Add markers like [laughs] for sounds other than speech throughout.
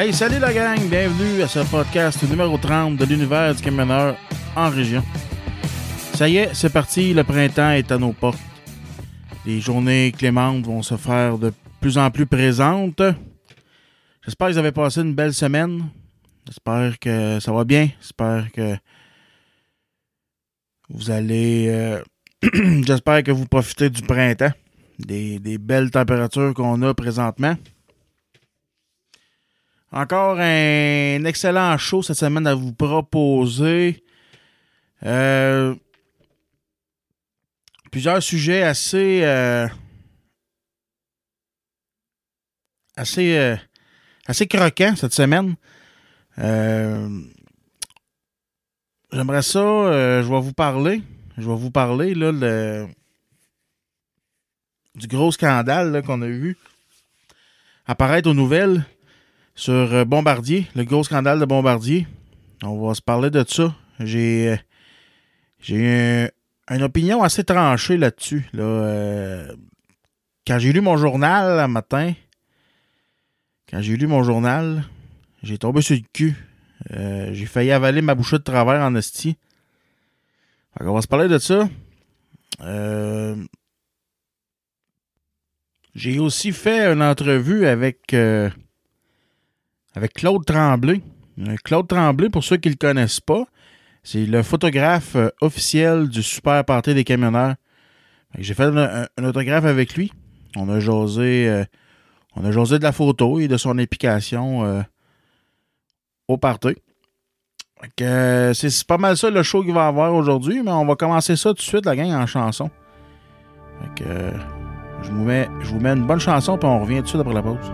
Hey, salut la gang, bienvenue à ce podcast numéro 30 de l'univers du camionneur en région. Ça y est, c'est parti, le printemps est à nos portes. Les journées clémentes vont se faire de plus en plus présentes. J'espère que vous avez passé une belle semaine. J'espère que ça va bien. J'espère que vous allez... euh, [clears throat] J'espère que vous profitez du printemps, des, des belles températures qu'on a présentement. Encore un excellent show cette semaine à vous proposer. Euh, plusieurs sujets assez euh, assez euh, assez croquants cette semaine. J'aimerais ça, je vais vous parler, je vais vous parler le- du gros scandale qu'on a vu apparaître aux nouvelles sur euh, Bombardier, le gros scandale de Bombardier. On va se parler de ça. J'ai euh, j'ai un- une opinion assez tranchée là-dessus. Là, euh, quand j'ai lu mon journal un matin, quand j'ai lu mon journal, j'ai tombé sur le cul. J'ai failli avaler ma bouchée de travers en. Fait qu'on va se parler de ça. J'ai aussi fait une entrevue avec, avec Claude Tremblay. Euh, Claude Tremblay, pour ceux qui ne le connaissent pas, c'est le photographe euh, officiel du Super Party des camionneurs. J'ai fait un, autographe avec lui. On a jasé, euh, on a jasé de la photo et de son implication euh, au party. C'est pas mal ça le show qu'il va avoir aujourd'hui, mais on va commencer ça tout de suite, la gang, en chanson. Fait que, je, vous mets, je vous mets une bonne chanson, puis on revient tout de suite après la pause.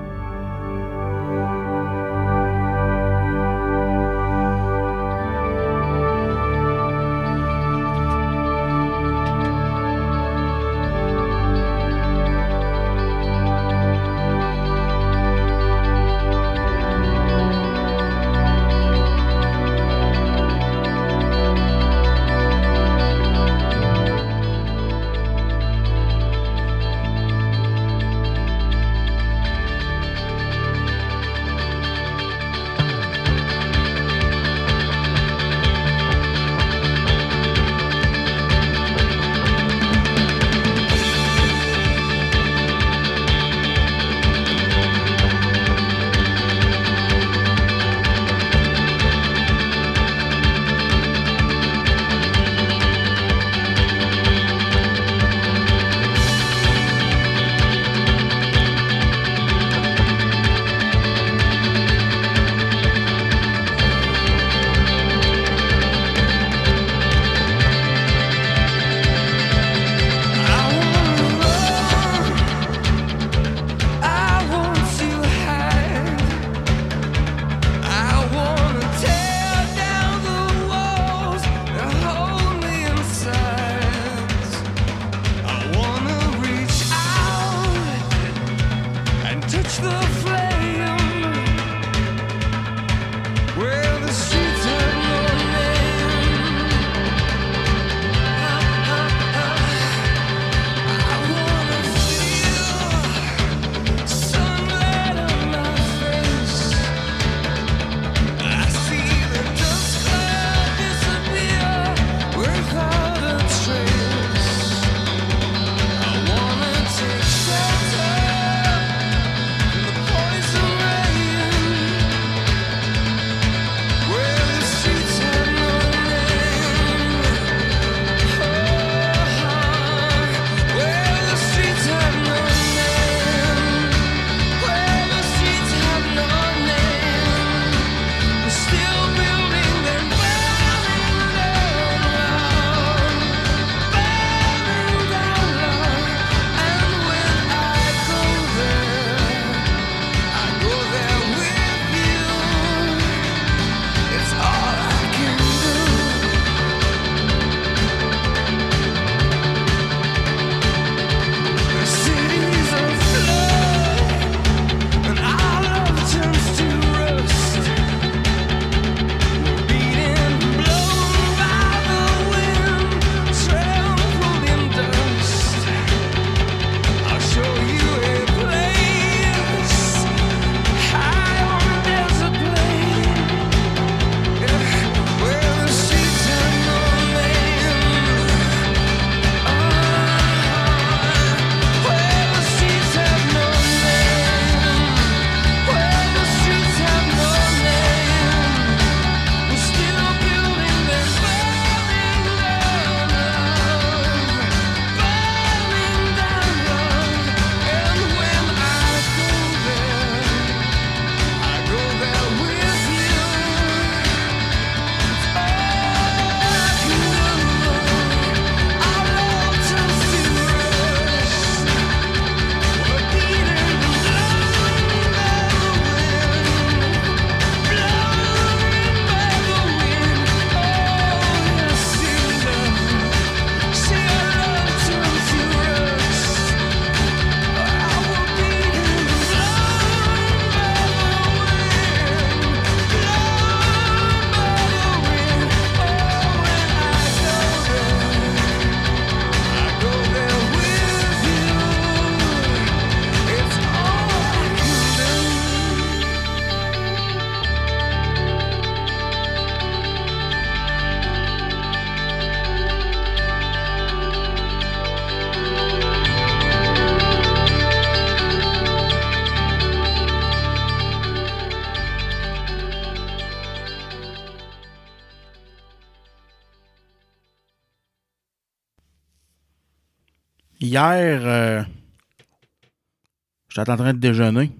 J'étais en train de déjeuner.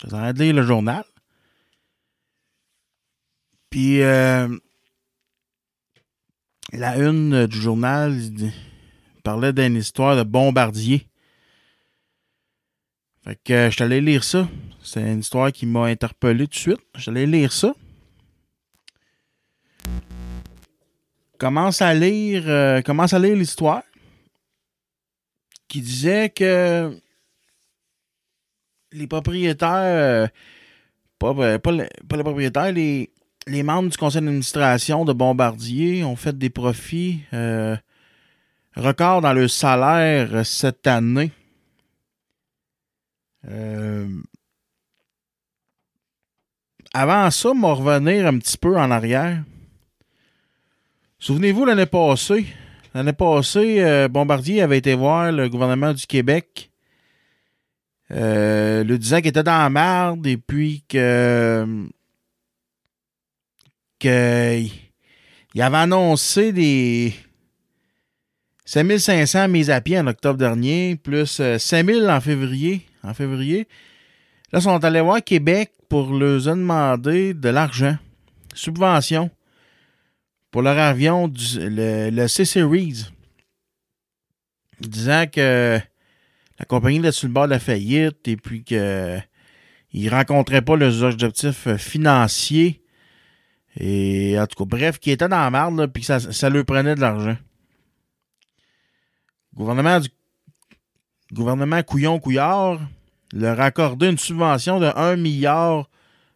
J'étais en train de lire le journal. Puis, euh, la une du journal parlait d'une histoire de bombardier. Fait que je suis allé lire ça. C'est une histoire qui m'a interpellé tout de suite. Je suis allé lire ça. À lire, euh, commence à lire l'histoire qui disait que les propriétaires, euh, pas, pas les propriétaires, les, membres du conseil d'administration de Bombardier ont fait des profits euh, records dans le salaire euh, cette année. Euh, avant ça, m'en revenir un petit peu en arrière. Souvenez-vous l'année passée, L'année passée, Bombardier avait été voir le gouvernement du Québec, euh, le disant qu'il était dans la merde et puis que, que il avait annoncé des 5500 mises à pied en octobre dernier, plus euh, 5000 en février. En février. Là, ils sont allés voir Québec pour leur demander de l'argent, subvention pour leur avion, du, le, le C-Series, disant que la compagnie était sur le bord de la faillite et puis qu'ils ne rencontraient pas leurs objectifs financiers. Et en tout cas, bref, qui était dans la merde, là, puis que ça, ça leur prenait de l'argent. Gouvernement du gouvernement Couillon-Couillard leur a accordé une subvention de 1 milliard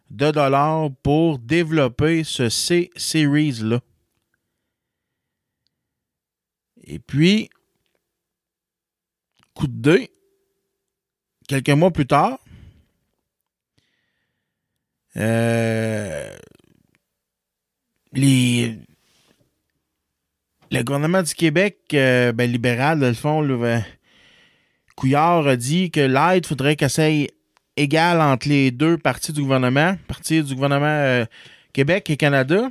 de dollars pour développer ce C-Series-là. Et puis, quelques mois plus tard, euh, le gouvernement du Québec, euh, ben, libéral, dans le fond, le, euh, Couillard a dit que l'aide, faudrait qu'elle soit égale entre les deux parties du gouvernement, partie du gouvernement euh, Québec et Canada.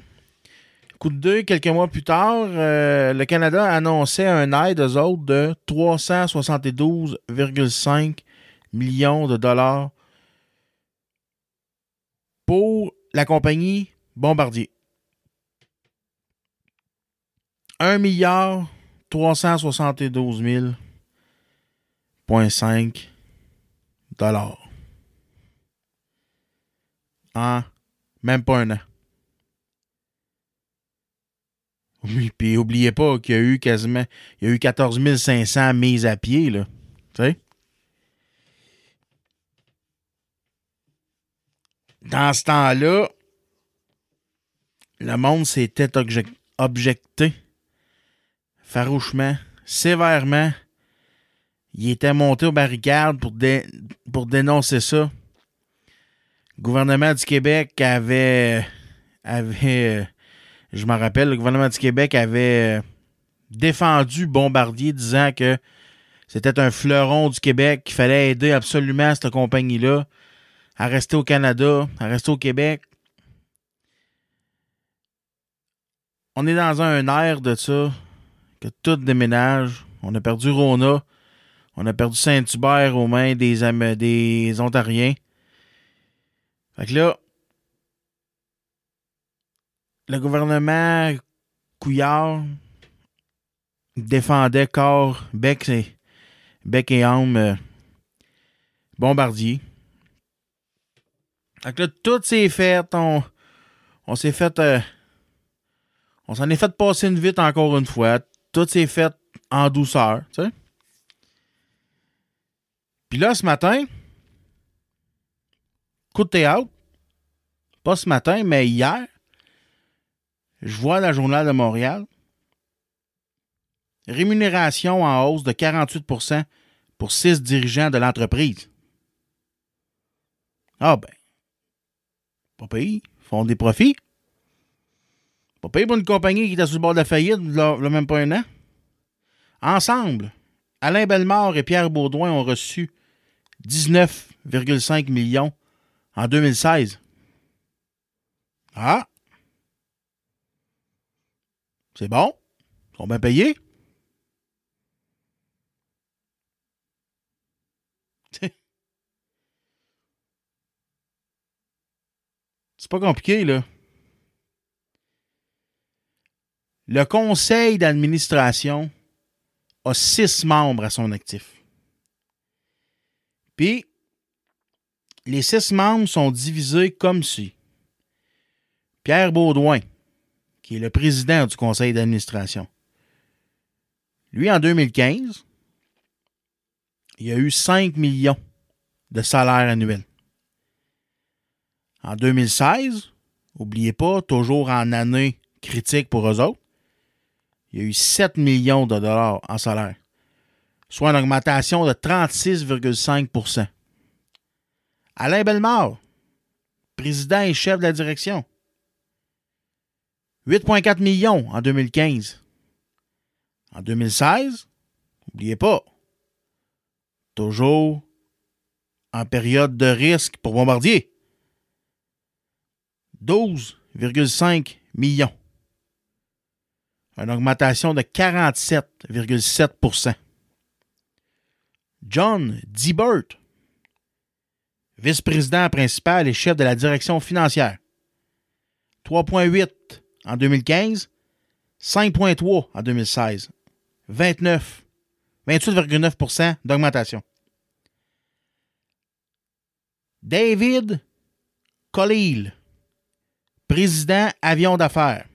Coup de deux, quelques mois plus tard, euh, le Canada annonçait un aide aux autres de 372,5 millions de dollars pour la compagnie Bombardier. 1 milliard 372 000,5 dollars. En même pas un an. Oui, puis oubliez pas qu'il y a eu quasiment il y a eu 14 500 mises à pied, là. Tu sais? Dans ce temps-là, le monde s'était objec- objecté farouchement, sévèrement. Il était monté aux barricades pour dénoncer ça. Le gouvernement du Québec avait, avait je m'en rappelle, le gouvernement du Québec avait euh, défendu Bombardier disant que c'était un fleuron du Québec, qu'il fallait aider absolument cette compagnie-là à rester au Canada, à rester au Québec. On est dans un air de ça, que tout déménage. On a perdu Rona, on a perdu Saint-Hubert aux mains des, des Ontariens. Fait que là, le gouvernement Couillard défendait corps, bec et, bec et âme euh, Bombardier. Que là, tout s'est fait. On, on s'est fait. euh, on s'en est fait passer une vite encore une fois. Tout s'est fait en douceur, tu sais. Puis là, ce matin, coup de théâtre, pas ce matin, mais hier, je vois la Journal de Montréal. Rémunération en hausse de 48% pour six dirigeants de l'entreprise. Ah ben, pas payé. Font des profits. Pas payé pour une compagnie qui était sur le bord de la faillite, là, même pas un an. Ensemble, Alain Bellemare et Pierre Baudouin ont reçu 19,5 millions en 2016. Ah! C'est bon? Ils sont bien payés? [laughs] C'est pas compliqué, là. Le conseil d'administration a six membres à son actif. Puis, les six membres sont divisés comme suit. Pierre Baudouin, qui est le président du conseil d'administration. Lui, en 2015, il a eu 5 millions de salaires annuels. En 2016, n'oubliez pas, toujours en année critique pour eux autres, il y a eu 7 millions de dollars en salaire, soit une augmentation de 36,5% Alain Bellemare, président et chef de la direction, 8,4 millions en 2015. En 2016, n'oubliez pas, toujours en période de risque pour Bombardier, 12,5 millions. Une augmentation de 47,7% John Dibert, vice-président principal et chef de la direction financière, 3,8 en 2015, 5,3 en 2016, 29, 28,9% d'augmentation. David Colil, président avion d'affaires,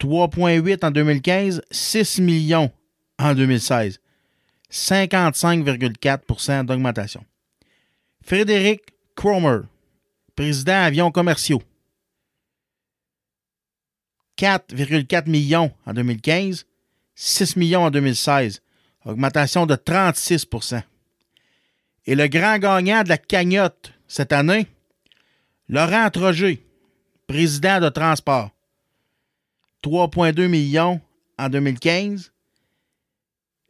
3,8 en 2015, 6 millions en 2016, 55,4% d'augmentation. Frédéric Cromer, président avions commerciaux, 4,4 millions en 2015, 6 millions en 2016, augmentation de 36% Et le grand gagnant de la cagnotte cette année, Laurent Troger, président de Transport, 3,2 millions en 2015,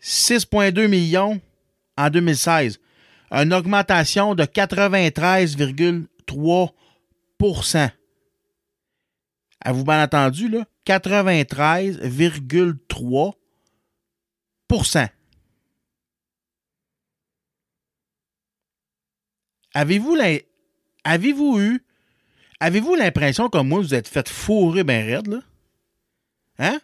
6,2 millions en 2016, une augmentation de 93,3 Avez-vous bien entendu, là? 93,3% Avez-vous avez-vous eu avez-vous l'impression comme moi vous êtes fait fourrer bien raide là? Hein?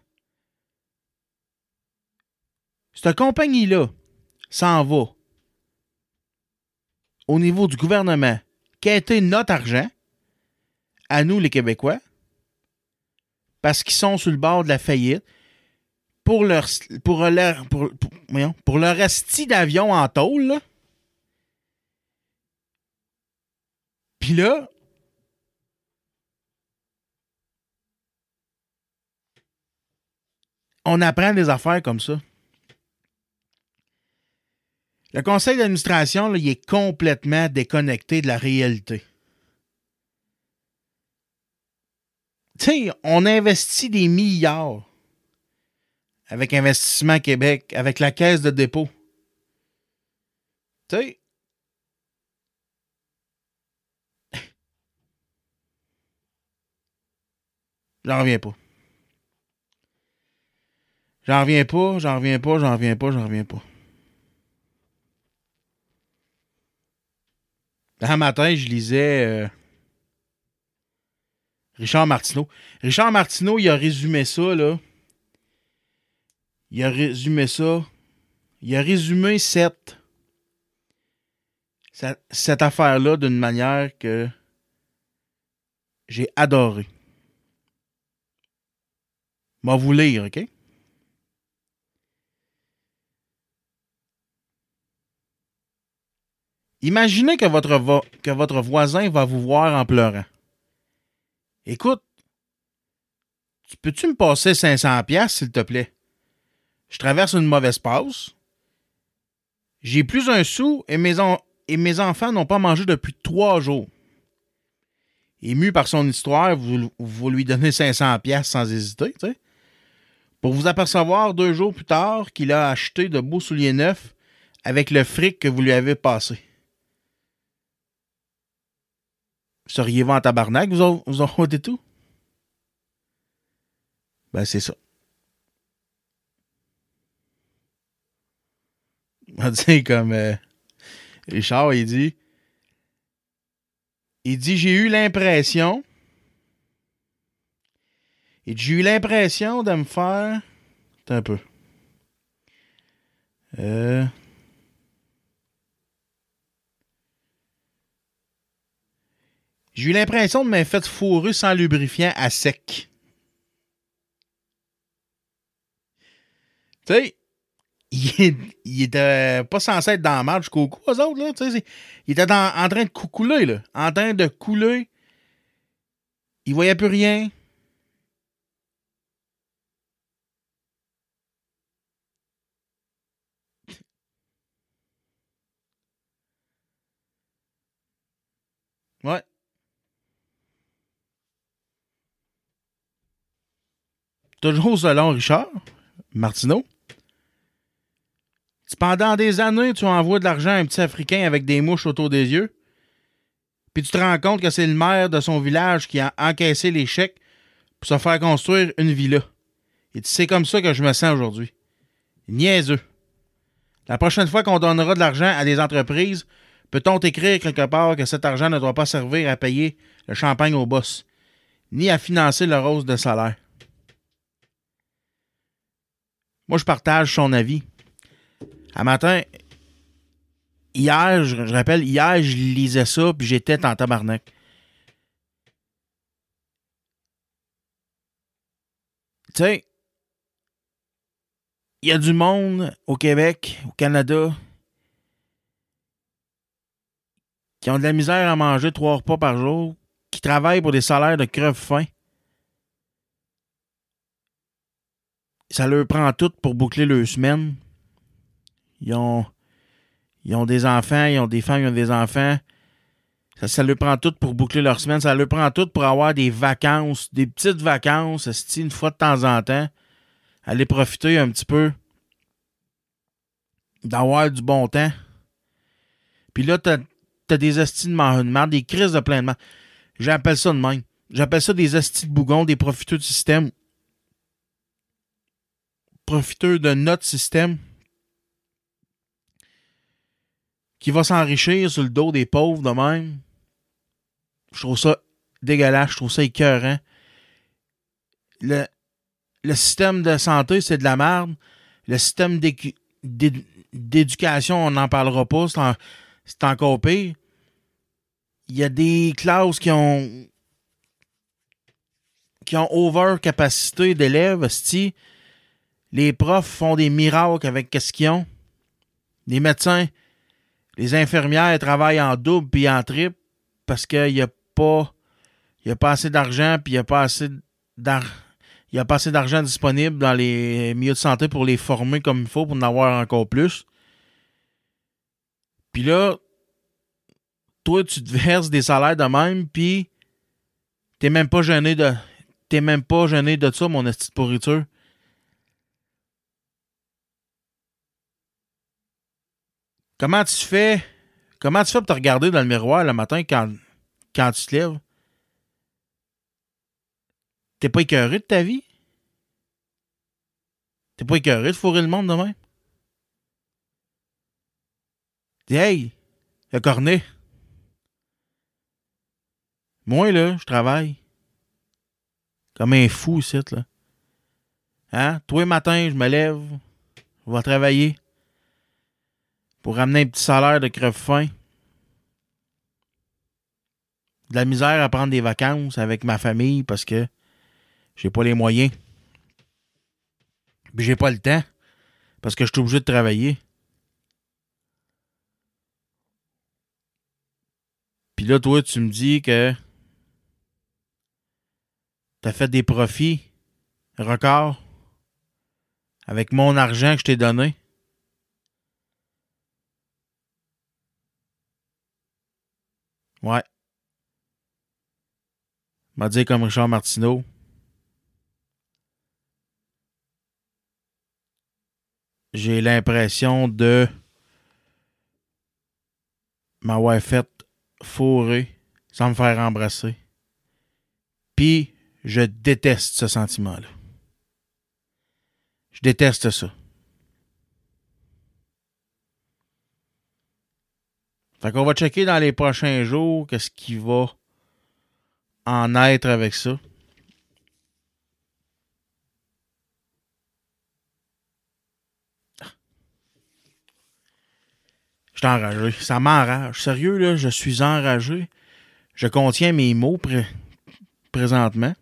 Cette compagnie là s'en va au niveau du gouvernement été notre argent à nous les Québécois parce qu'ils sont sur le bord de la faillite pour leur pour leur d'avion en tôle. Puis là, on apprend des affaires comme ça. Le conseil d'administration, il est complètement déconnecté de la réalité. Tu sais, on investit des milliards avec Investissement Québec, avec la caisse de dépôt. Tu sais, [laughs] J'en reviens pas. J'en reviens pas, j'en reviens pas, j'en reviens pas, j'en reviens pas. Un matin, je lisais euh, Richard Martineau. Richard Martineau, il a résumé ça, là. Il a résumé ça. Il a résumé cette, cette, affaire-là d'une manière que j'ai adoré. Vais vous lire, OK? Imaginez que votre, que votre voisin va vous voir en pleurant. Écoute, peux-tu me passer 500 pièces s'il te plaît? Je traverse une mauvaise passe. J'ai plus un sou et mes, enfants n'ont pas mangé depuis trois jours. Ému par son histoire, vous, lui donnez 500 pièces sans hésiter, tu sais. Pour vous apercevoir deux jours plus tard qu'il a acheté de beaux souliers neufs avec le fric que vous lui avez passé. Seriez-vous en tabarnak, vous, vous en tout? Ben, c'est ça. [laughs] On dit comme euh, Richard, il dit Il dit J'ai eu l'impression. J'ai eu l'impression de me faire. Un peu. Euh. J'ai eu l'impression de m'être fait fourrer sans lubrifiant à sec. Tu sais, il, il, était pas censé être dans la marge jusqu'au cou, eux autres, là. Il était en train de couler, là. En train de couler. Il voyait plus rien. Ouais. Toujours selon Richard Martineau. Pendant des années, tu envoies de l'argent à un petit Africain avec des mouches autour des yeux. Puis tu te rends compte que c'est le maire de son village qui a encaissé les chèques pour se faire construire une villa. Et c'est comme ça que je me sens aujourd'hui. Niaiseux. La prochaine fois qu'on donnera de l'argent à des entreprises, peut-on écrire quelque part que cet argent ne doit pas servir à payer le champagne au boss, ni à financer le rose de salaire? Moi, je partage son avis. Un matin, hier, je, rappelle, hier, je lisais ça, puis j'étais en tabarnak. Tu sais, il y a du monde au Québec, au Canada, qui ont de la misère à manger trois repas par jour, qui travaillent pour des salaires de creve-faim. Ça leur prend tout pour boucler leur semaine. Ils ont, ils ont des enfants, ils ont des femmes, ils ont des enfants. Ça, ça leur prend tout pour boucler leur semaine. Ça leur prend tout pour avoir des vacances, des petites vacances, une fois de temps en temps. Aller profiter un petit peu d'avoir du bon temps. Puis là, t'as as des astis de marde, des crises de plein de J'appelle ça de même. J'appelle ça des astis de bougon, des profiteurs du système. Profiteurs de notre système qui va s'enrichir sur le dos des pauvres de même. Je trouve ça dégueulasse, je trouve ça écœurant. Le, système de santé, c'est de la merde. Le système d'éducation, on n'en parlera pas, c'est encore pire. Il y a des classes qui ont qui ont over capacité d'élèves, les profs font des miracles avec ce qu'ils ont. Les médecins, les infirmières travaillent en double puis en triple parce qu'il n'y a pas assez d'argent puis il n'y a pas assez il a pas assez d'argent disponible dans les milieux de santé pour les former comme il faut pour en avoir encore plus. Puis là, toi, tu te verses des salaires de même, puis t'es même pas gêné de. T'es même pas gêné de ça, mon esti de pourriture. Comment tu fais? Comment tu fais pour te regarder dans le miroir le matin quand, quand tu te lèves? T'es pas écœuré de ta vie? T'es pas écœuré de fourrer le monde demain? Dis, hey, le cornet. Moi, là, je travaille. Comme un fou, ici, là. Hein? Tous les matins, je me lève. Je vais travailler pour ramener un petit salaire de creve-fin. De la misère à prendre des vacances avec ma famille parce que j'ai pas les moyens. Puis j'ai pas le temps parce que je suis obligé de travailler. Puis là, toi, tu me dis que t'as fait des profits records avec mon argent que je t'ai donné. Ouais. M'a dit comme Richard Martineau. J'ai l'impression de m'avoir fait fourrer sans me faire embrasser. Puis, je déteste ce sentiment-là. Je déteste ça. Fait qu'on va checker dans les prochains jours qu'est-ce qui va en être avec ça. Je suis enragé. Ça m'enrage. Sérieux, là, je suis enragé. Je contiens mes mots pré- présentement.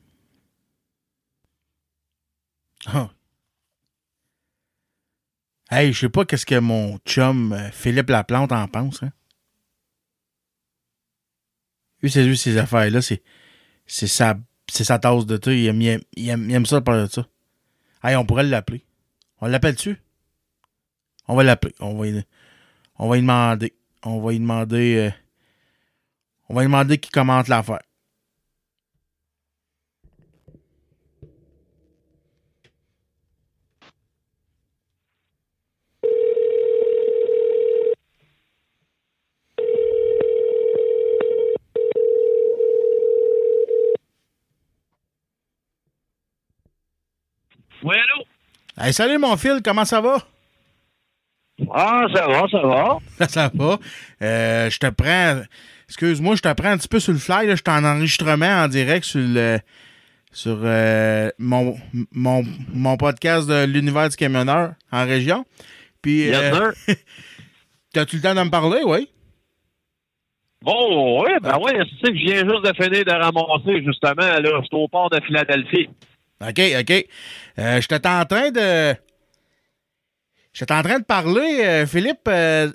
Ah. Hey, je sais pas qu'est-ce que mon chum euh, Philippe Laplante en pense. Hein? Lui, c'est lui, ces affaires-là, c'est, c'est, sa, c'est sa tasse de thé. Il aime, il aime, il aime, ça parler de ça. Hey, on pourrait l'appeler. On l'appelle-tu? On va l'appeler. On va y, on va demander. On va y demander. euh, on va lui demander qu'il commente l'affaire. Oui, allô? Hey, salut mon fil, comment ça va? Ah, ça va, ça va. [laughs] ça va. Euh, je te prends. Excuse-moi, je te prends un petit peu sur le fly. Là. Je suis en enregistrement en direct sur le sur euh, mon, mon, mon podcast de l'univers du camionneur en région. Puis Yes, euh, sir. [laughs] t'as-tu le temps de me parler, oui? Bon, oui, ben oui, c'est que je viens juste de finir de ramasser, justement, là. Je suis au port de Philadelphie. OK, OK. Euh, J'étais en train de. J'étais en train de parler, euh, Philippe, euh,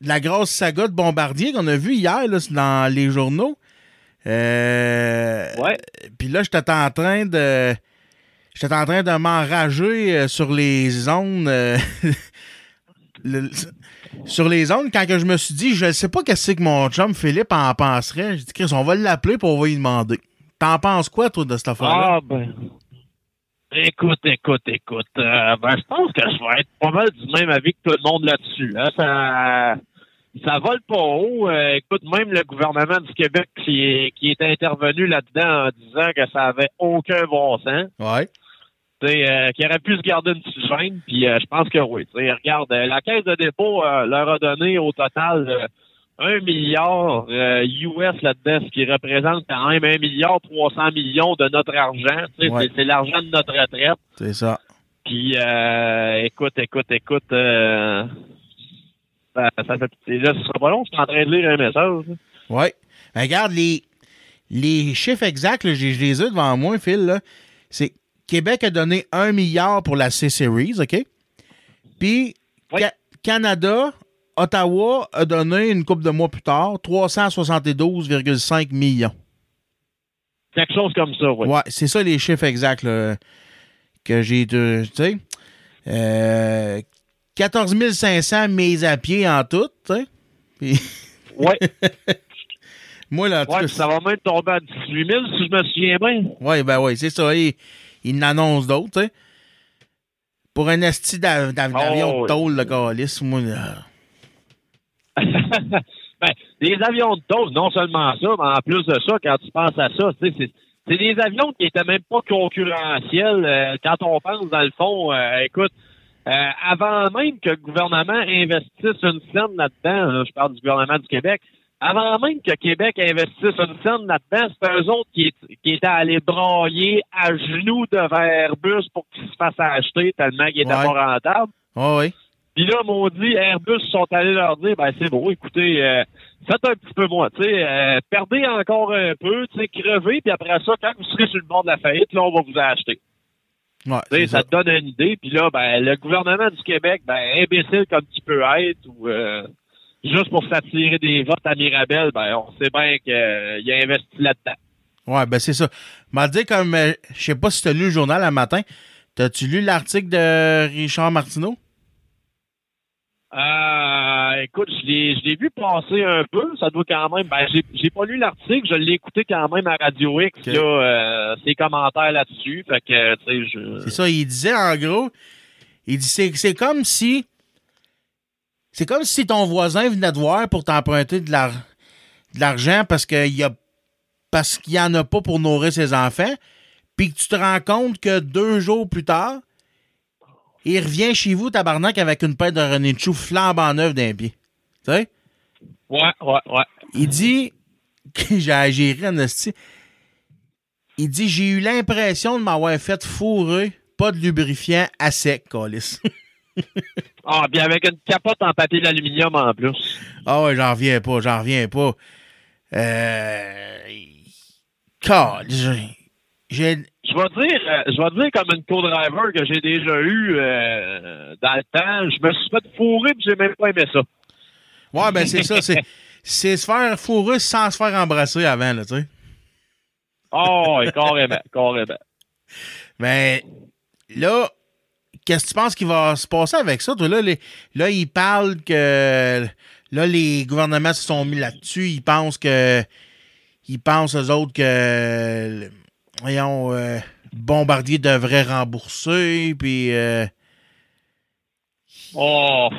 de la grosse saga de Bombardier qu'on a vu hier là, dans les journaux. Ouais. Puis là, j'étais en train de. J'étais en train de m'enrager sur les zones. [laughs] le- sur les zones, quand que je me suis dit, je ne sais pas qu'est-ce que mon chum Philippe en penserait. J'ai dit, Chris, on va l'appeler pour on va lui demander. T'en penses quoi, toi, de cette affaire-là? Ah, ben. Écoute, écoute, écoute. euh, ben, je pense que je vais être pas mal du même avis que tout le monde là-dessus. Hein. Ça, ça vole pas haut. Euh, écoute, même le gouvernement du Québec qui est, qui est intervenu là-dedans en disant que ça avait aucun bon sens. Ouais. Euh, qui aurait pu se garder une petite gêne, puis euh, je pense que oui. Tu sais, regarde, la caisse de dépôt leur a donné au total euh, un milliard euh, US là-dedans, ce qui représente quand même un milliard 300 millions de notre argent. Tu sais, Ouais. c'est, l'argent de notre retraite. C'est ça. Puis, euh, écoute, écoute, écoute, euh, ça, ça fait, et là, ce sera pas long, je suis en train de lire un message. Oui. Regarde, les, les chiffres exacts, là, je les ai devant moi, Phil. là. C'est Québec a donné 1 milliard pour la C-Series, OK? Puis Oui. Canada, Ottawa a donné une couple de mois plus tard 372,5 millions. Quelque chose comme ça, oui. Ouais, c'est ça les chiffres exacts là, que j'ai. de- Tu sais, euh, 14 500 mises à pied en tout, tu sais. Puis [laughs] Ouais, [laughs] moi, là, ouais, ça va même tomber à 18 000, si je me souviens bien. Oui, ben oui, c'est ça. Il, il en annonce d'autres, tu sais. Pour un esti d'av- d'avion Oh, de tôle, le calice, moi, là. Ben, des avions de tôle, non seulement ça, mais en plus de ça, quand tu penses à ça, c'est c'est des avions qui étaient même pas concurrentiels. euh, quand on pense, dans le fond, euh, écoute, euh, avant même que le gouvernement investisse une scène là-dedans, là, je parle du gouvernement du Québec, avant même que Québec investisse une scène là-dedans, c'est eux autres qui, qui étaient allés broyer à genoux devant Airbus pour qu'ils se fassent acheter tellement qu'il était Ouais. pas rentable. Ouais, oui. Puis là, maudit, Airbus sont allés leur dire, ben c'est bon, écoutez, euh, faites un petit peu moins, tu sais, euh, perdez encore un peu, tu sais, crevez, puis après ça, quand vous serez sur le bord de la faillite, là, on va vous acheter. Ouais, Tu ça ça. te donne une idée, puis là, ben, le gouvernement du Québec, ben, imbécile comme tu peux être, ou euh, juste pour s'attirer des votes à Mirabel, ben, on sait bien qu'il a investi là-dedans. Ouais, ben c'est ça. M'a dit comme, je sais pas si t'as lu le journal un matin. T'as-tu lu l'article de Richard Martineau? Euh, écoute, je l'ai, je l'ai vu passer un peu. Ça doit quand même. Ben, j'ai, j'ai pas lu l'article. Je l'ai écouté quand même à Radio X. Là, euh, ses commentaires là-dessus. Fait que, tu sais, je. C'est ça, il disait en gros, il dit c'est, c'est comme si c'est comme si ton voisin venait te voir pour t'emprunter de l'argent parce qu'il y a parce qu'il y en a pas pour nourrir ses enfants, puis que tu te rends compte que deux jours plus tard, il revient chez vous, tabarnak, avec une paire de René chou flambant neuve d'un pied. Tu sais? Ouais, ouais, ouais. Il dit que [laughs] j'ai géré en. Il dit J'ai eu l'impression de m'avoir fait fourrer, pas de lubrifiant à sec, Colis. [laughs] Ah, bien avec une capote en papier d'aluminium en plus. Ah ouais, j'en reviens pas, j'en reviens pas. Euh. Colis, j'ai. Je vais dire, euh, je vais dire comme une co-driver que j'ai déjà eu euh, dans le temps. Je me suis fait fourrer et j'ai même pas aimé ça. Ouais, ben c'est ça, c'est. C'est se faire fourrer sans se faire embrasser avant, là, tu sais. Oh, carrément, carrément. Mais là, qu'est-ce que tu penses qu'il va se passer avec ça? Toi, là, les, là, ils parlent que là, les gouvernements se sont mis là-dessus. Ils pensent que. Ils pensent, eux autres, que. Voyons, euh, Bombardier devrait rembourser, puis. euh, Oh,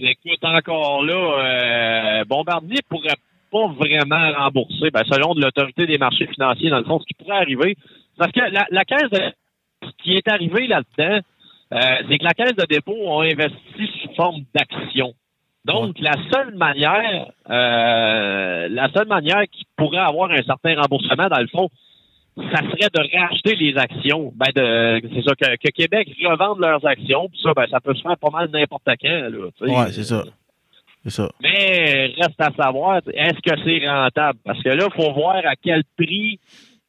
écoute, encore là, euh, Bombardier pourrait pas vraiment rembourser, ben, selon de l'autorité des marchés financiers, dans le fond, ce qui pourrait arriver. Parce que la, la caisse de, ce qui est arrivé là-dedans, euh, c'est que la caisse de dépôt a investi sous forme d'actions. Donc, la seule manière, euh, la seule manière qui pourrait avoir un certain remboursement, dans le fond, ça serait de racheter les actions. Ben de, c'est ça que, que Québec revende leurs actions. Puis ça, ben ça peut se faire pas mal n'importe quand. Ouais, c'est ça. C'est ça. Mais reste à savoir, est-ce que c'est rentable? Parce que là, il faut voir à quel prix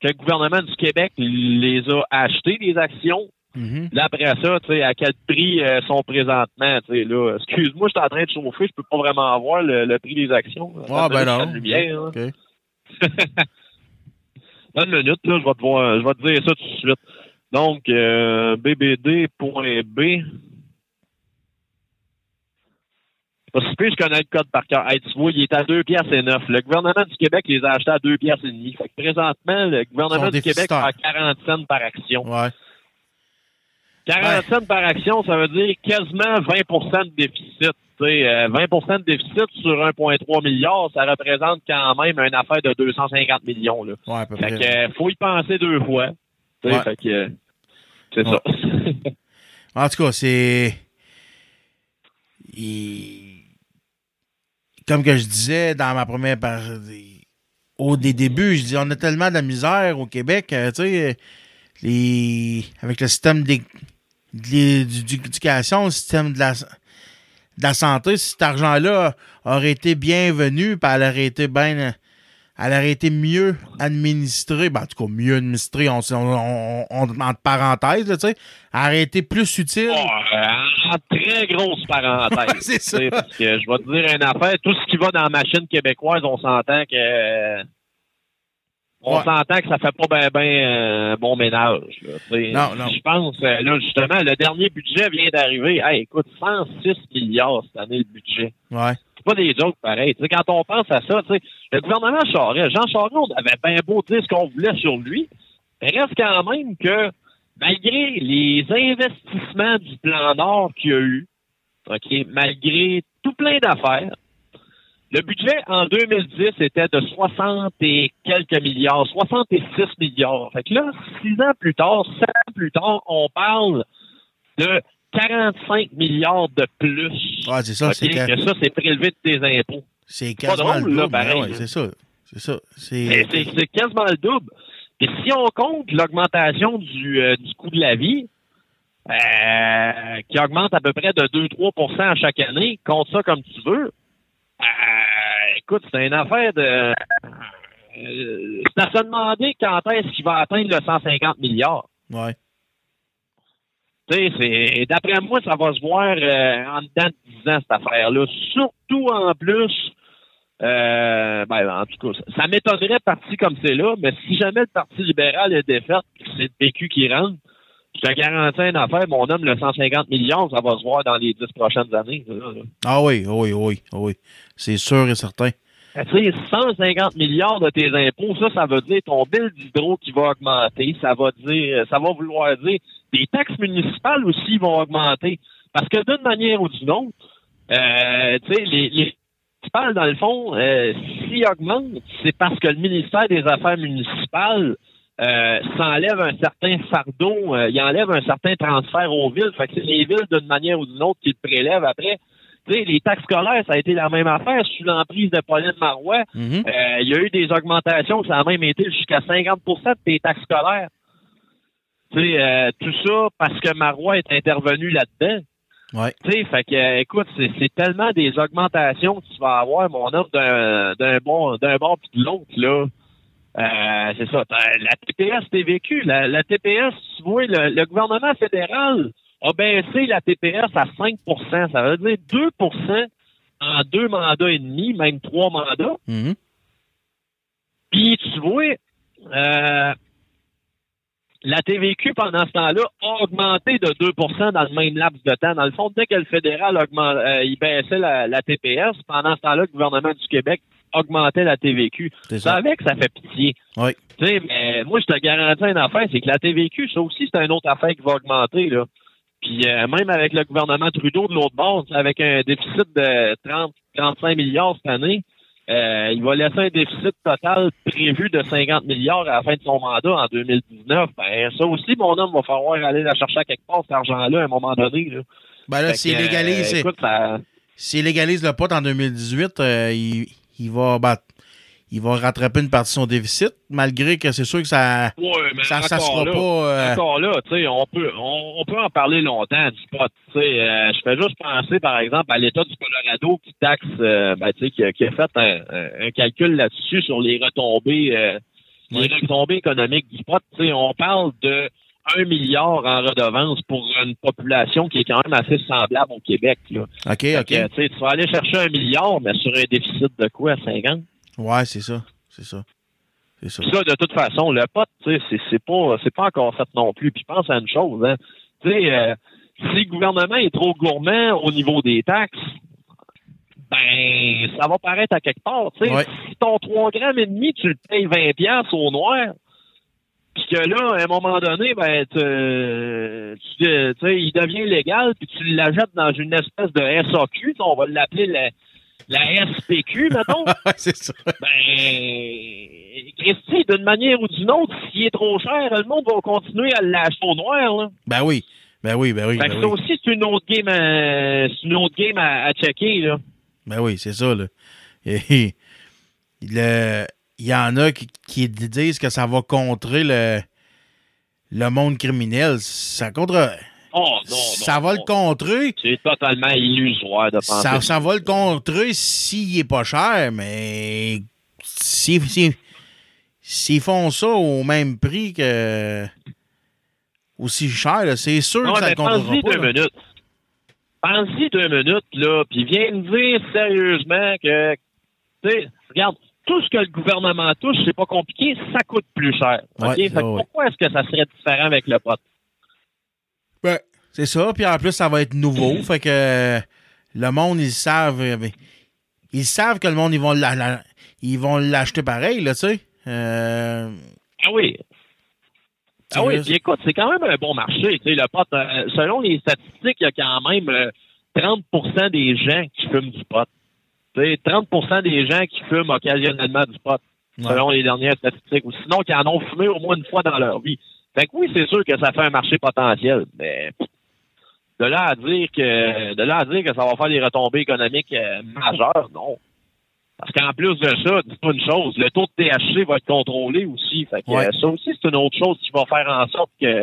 que le gouvernement du Québec les a achetées, les actions. Mhm. Là, après ça, tu sais, à quel prix euh, sont présentement, tu sais, là. Excuse-moi, je suis en train de chauffer, je peux pas vraiment voir le, le prix des actions. Ah, ben non. lumière. [laughs] OK. Une minute, là, je vais te voir, je vais te dire ça tout de suite. Donc, euh, BBD.B. Si pire, je connais le code par cœur. Hey, tu vois, il est à 2 piastres et 9. Le gouvernement du Québec les a achetés à 2 piastres et demi. Fait que présentement, le gouvernement du Québec a 40 cents par action. Ouais. 40 Ouais. cents par action, ça veut dire quasiment 20% de déficit. Tu sais, euh, 20% de déficit sur 1,3 milliard, ça représente quand même une affaire de 250 millions. Là. Ouais, à peu Fait près. que, euh, faut y penser deux fois. Tu sais, Ouais. Fait que, euh, c'est Ouais. ça. En tout cas, c'est. il- Comme que je disais dans ma première partie, au des débuts, je dis on a tellement de misère au Québec, tu sais, les... avec le système de d'éducation, le système de la, de la santé, si cet argent-là aurait été bienvenu, puis elle aurait été bien. Elle aurait été mieux administrée, ben, en tout cas, mieux administrée, on, on, on, on- entre parenthèses, tu sais, elle aurait été plus utile. Oh, euh, en très grosse parenthèse. [laughs] C'est ça. Parce que je vais te dire une affaire, tout ce qui va dans la machine québécoise, on s'entend que on Ouais. s'entend que ça fait pas ben ben euh, bon ménage. là. Non, non. Je pense euh, là justement le dernier budget vient d'arriver. Hey, écoute, 106 milliards cette année le budget. Ouais. C'est pas des jokes pareils. Tu sais, quand on pense à ça, tu sais, le gouvernement Charest, Jean Charest, on avait bien beau dire ce qu'on voulait sur lui. Il reste quand même que, malgré les investissements du plan Nord qu'il y a eu, OK, malgré tout plein d'affaires, le budget en 2010 était de 60 et quelques milliards, 66 milliards. Fait que là, six ans plus tard, sept ans plus tard, on parle de 45 milliards de plus. Ouais, c'est ça, OK, c'est que- ça, c'est prélevé de tes impôts. C'est quasiment drôle, le double, ouais, c'est ça. C'est ça. Mais C'est. C'est c'est quasiment le double. Et si on compte l'augmentation du, euh, du coût de la vie, euh, qui augmente à peu près de 2-3% à chaque année, compte ça comme tu veux. Euh, écoute, c'est une affaire de. Euh, c'est à se demander quand est-ce qu'il va atteindre le 150 milliards. Ouais. Tu sais, c'est d'après moi, ça va se voir euh, en dedans de 10 ans, cette affaire-là. Surtout en plus, euh, ben, en tout cas, ça, ça m'étonnerait parti comme c'est là, mais si jamais le Parti libéral est défait, c'est le PQ qui rentre, je te garantis une affaire, mon homme, le 150 millions, ça va se voir dans les 10 prochaines années. là, là. Ah oui, oui, oui, oui. C'est sûr et certain. Ben, Tu sais, 150 milliards de tes impôts, ça, ça veut dire ton bill d'hydro qui va augmenter. Ça va dire, ça va vouloir dire les taxes municipales aussi vont augmenter. Parce que d'une manière ou d'une autre, euh, tu sais, les, les municipales, dans le fond, euh, s'ils augmentent, c'est parce que le ministère des Affaires municipales euh, s'enlève un certain fardeau, euh, il enlève un certain transfert aux villes. Fait que c'est les villes, d'une manière ou d'une autre, qui le prélèvent après. Tu sais, les taxes scolaires, ça a été la même affaire sous l'emprise de Pauline Marois. Mhm. Euh, il y a eu des augmentations, ça a même été jusqu'à 50 de tes taxes scolaires. Tu sais, euh, tout ça parce que Marois est intervenu là-dedans. Ouais. Tu sais, fait que, écoute, c'est tellement des augmentations que tu vas avoir, mon homme, d'un d'un bon, d'un bord puis de l'autre, là. Euh, c'est ça. T'as- La TPS TVQ, la, la TPS, tu vois, le, le gouvernement fédéral a baissé la TPS à 5% Ça veut dire 2% en deux mandats et demi, même trois mandats. Mhm. Puis, tu vois, euh, la TVQ, pendant ce temps-là, a augmenté de 2% dans le même laps de temps. Dans le fond, dès que le fédéral augment, euh, il baissait la, la TPS, pendant ce temps-là, le gouvernement du Québec augmentait la TVQ. C'est Ça avec, ça fait pitié. Oui. Tu sais, mais moi, je te garantis une affaire, c'est que la TVQ, ça aussi, c'est une autre affaire qui va augmenter, là. Puis euh, même avec le gouvernement Trudeau de l'autre bord, avec un déficit de 30, 35 milliards cette année, euh, il va laisser un déficit total prévu de 50 milliards à la fin de son mandat en 2019. Ben, ça aussi, mon homme, va falloir aller la chercher à quelque part, cet argent-là, à un moment donné. Là. Ben là, s'il euh, légalise, écoute, ça- s'il légalise le pot en 2018, euh, il, il va battre. Il va rattraper une partie de son déficit, malgré que c'est sûr que ça Ouais, mais ça, ça sera là, pas. euh, Encore là, tu sais, on peut, on, on peut en parler longtemps du pot. Tu sais, euh, je fais juste penser, par exemple, à l'État du Colorado qui taxe, euh, ben, qui, a- qui a fait un, calcul là-dessus sur les retombées, les retombées économiques du pot. Tu sais, on parle de 1 milliard en redevance pour une population qui est quand même assez semblable au Québec. Là. OK, Fait OK. que, tu vas aller chercher un milliard, mais sur un déficit de quoi, 50? Ouais, c'est ça. C'est ça. C'est ça. De toute façon, le pot, tu sais, c'est, c'est pas, c'est pas encore fait non plus. Puis pense à une chose, hein. Tu sais, euh, si le gouvernement est trop gourmand au niveau des taxes, ben, ça va paraître à quelque part. Tu sais, Ouais. si ton 3 grammes et demi, tu le payes 20 piastres au noir, puis que là, à un moment donné, ben, tu, tu, tu sais, il devient légal, puis tu l'achètes dans une espèce de SAQ, on va l'appeler la, la SPQ, mettons. [laughs] C'est ça. Ben, Christy, d'une manière ou d'une autre, s'il est trop cher, le monde va continuer à l'acheter au noir. Là. Ben oui. Ben oui, ben oui. Fait Ben que ça oui, aussi, c'est une autre game à, une autre game à, à checker. Là. ben oui c'est ça. Là. Et, [laughs] le- il y en a qui, qui disent que ça va contrer le, le monde criminel. Ça contre. Oh non, non. ça va le contrer. C'est totalement illusoire de penser. Ça, ça va le contrer s'il est pas cher, mais si, si- s'ils font ça au même prix que aussi cher, c'est sûr que ça le contrera pense-y pas. deux là. minutes. Pense-y deux minutes, là, puis viens me dire sérieusement que, tu sais, regarde, tout ce que le gouvernement touche, c'est pas compliqué, ça coûte plus cher. OK? Ouais, fait que ouais, ouais. pourquoi est-ce que ça serait différent avec le pot? Ben, c'est ça, puis en plus, ça va être nouveau. [clears throat] fait que le monde, ils savent. euh, ils savent que le monde, ils vont la- la- ils vont l'acheter pareil, là, tu sais. Euh, Ah oui. Ah oui, puis écoute, c'est quand même un bon marché. Tu sais, le pot, euh, selon les statistiques, il y a quand même euh, 30% des gens qui fument du pot. Sais, 30% des gens qui fument occasionnellement du pot, Ouais. selon les dernières statistiques. Ou sinon, qui en ont fumé au moins une fois dans leur vie. Fait que oui, c'est sûr que ça fait un marché potentiel, mais de là à dire que de là à dire que ça va faire des retombées économiques euh, majeures, non. Parce qu'en plus de ça, dis-toi une chose, le taux de THC va être contrôlé aussi. Fait que, Ouais. euh, ça aussi, c'est une autre chose qui va faire en sorte que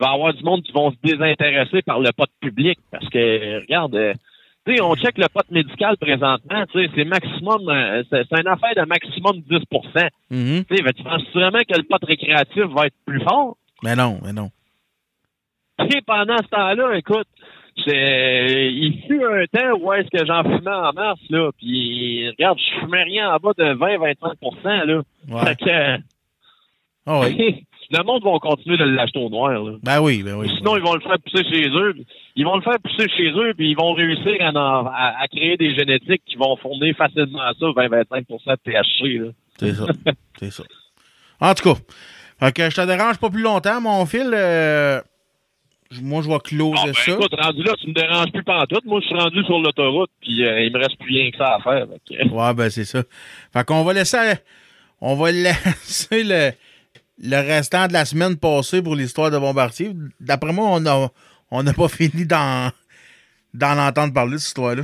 va y avoir du monde qui vont se désintéresser par le pot public. Parce que, regarde, euh, on check le pot médical présentement, c'est maximum, euh, c'est une affaire de maximum 10 mhm. Tu sais, tu penses vraiment que le pot récréatif va être plus fort? Mais non, mais non. Et pendant ce temps-là, écoute, il fut un temps où est-ce que j'en fumais en mars, là, puis regarde, je fumais rien en bas de 20-25 là. Ouais. Fait que, Ah oui. [laughs] le monde va continuer de l'acheter au noir, là. Ben oui, ben oui. Sinon, ils vont le faire pousser chez eux. Ils vont le faire pousser chez eux, puis ils vont réussir à, en- à- à créer des génétiques qui vont fournir facilement ça 20-25 de THC. C'est ça. C'est ça. En tout cas, fait que je te dérange pas plus longtemps, mon fil. euh, moi, je vais closer Ah, ben, ça. écoute, rendu là, tu me déranges plus pantoute. Moi, je suis rendu sur l'autoroute, puis euh, il me reste plus rien que ça à faire. Ouais, ben c'est ça. Fait qu'on va laisser on va laisser le, le restant de la semaine passer pour l'histoire de Bombardier. D'après moi, on n'a pas [laughs] fini d'en entendre parler de cette histoire-là.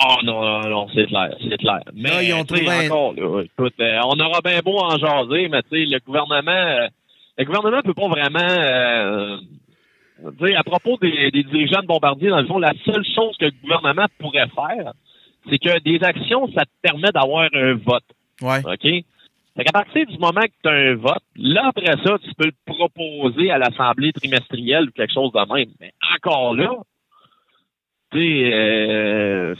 Ah non, non, non, c'est clair, c'est clair. Mais Là, ils ont trouvé encore, là, écoute, euh, on aura bien beau en jaser, mais tu sais, le gouvernement, euh, le gouvernement peut pas vraiment, euh, à propos des, des dirigeants de Bombardier, dans le fond, la seule chose que le gouvernement pourrait faire, c'est que des actions, ça te permet d'avoir un vote. Ouais. OK? Fait qu'à partir du moment que tu as un vote, là, après ça, tu peux le proposer à l'Assemblée trimestrielle ou quelque chose de même. Mais encore là, euh,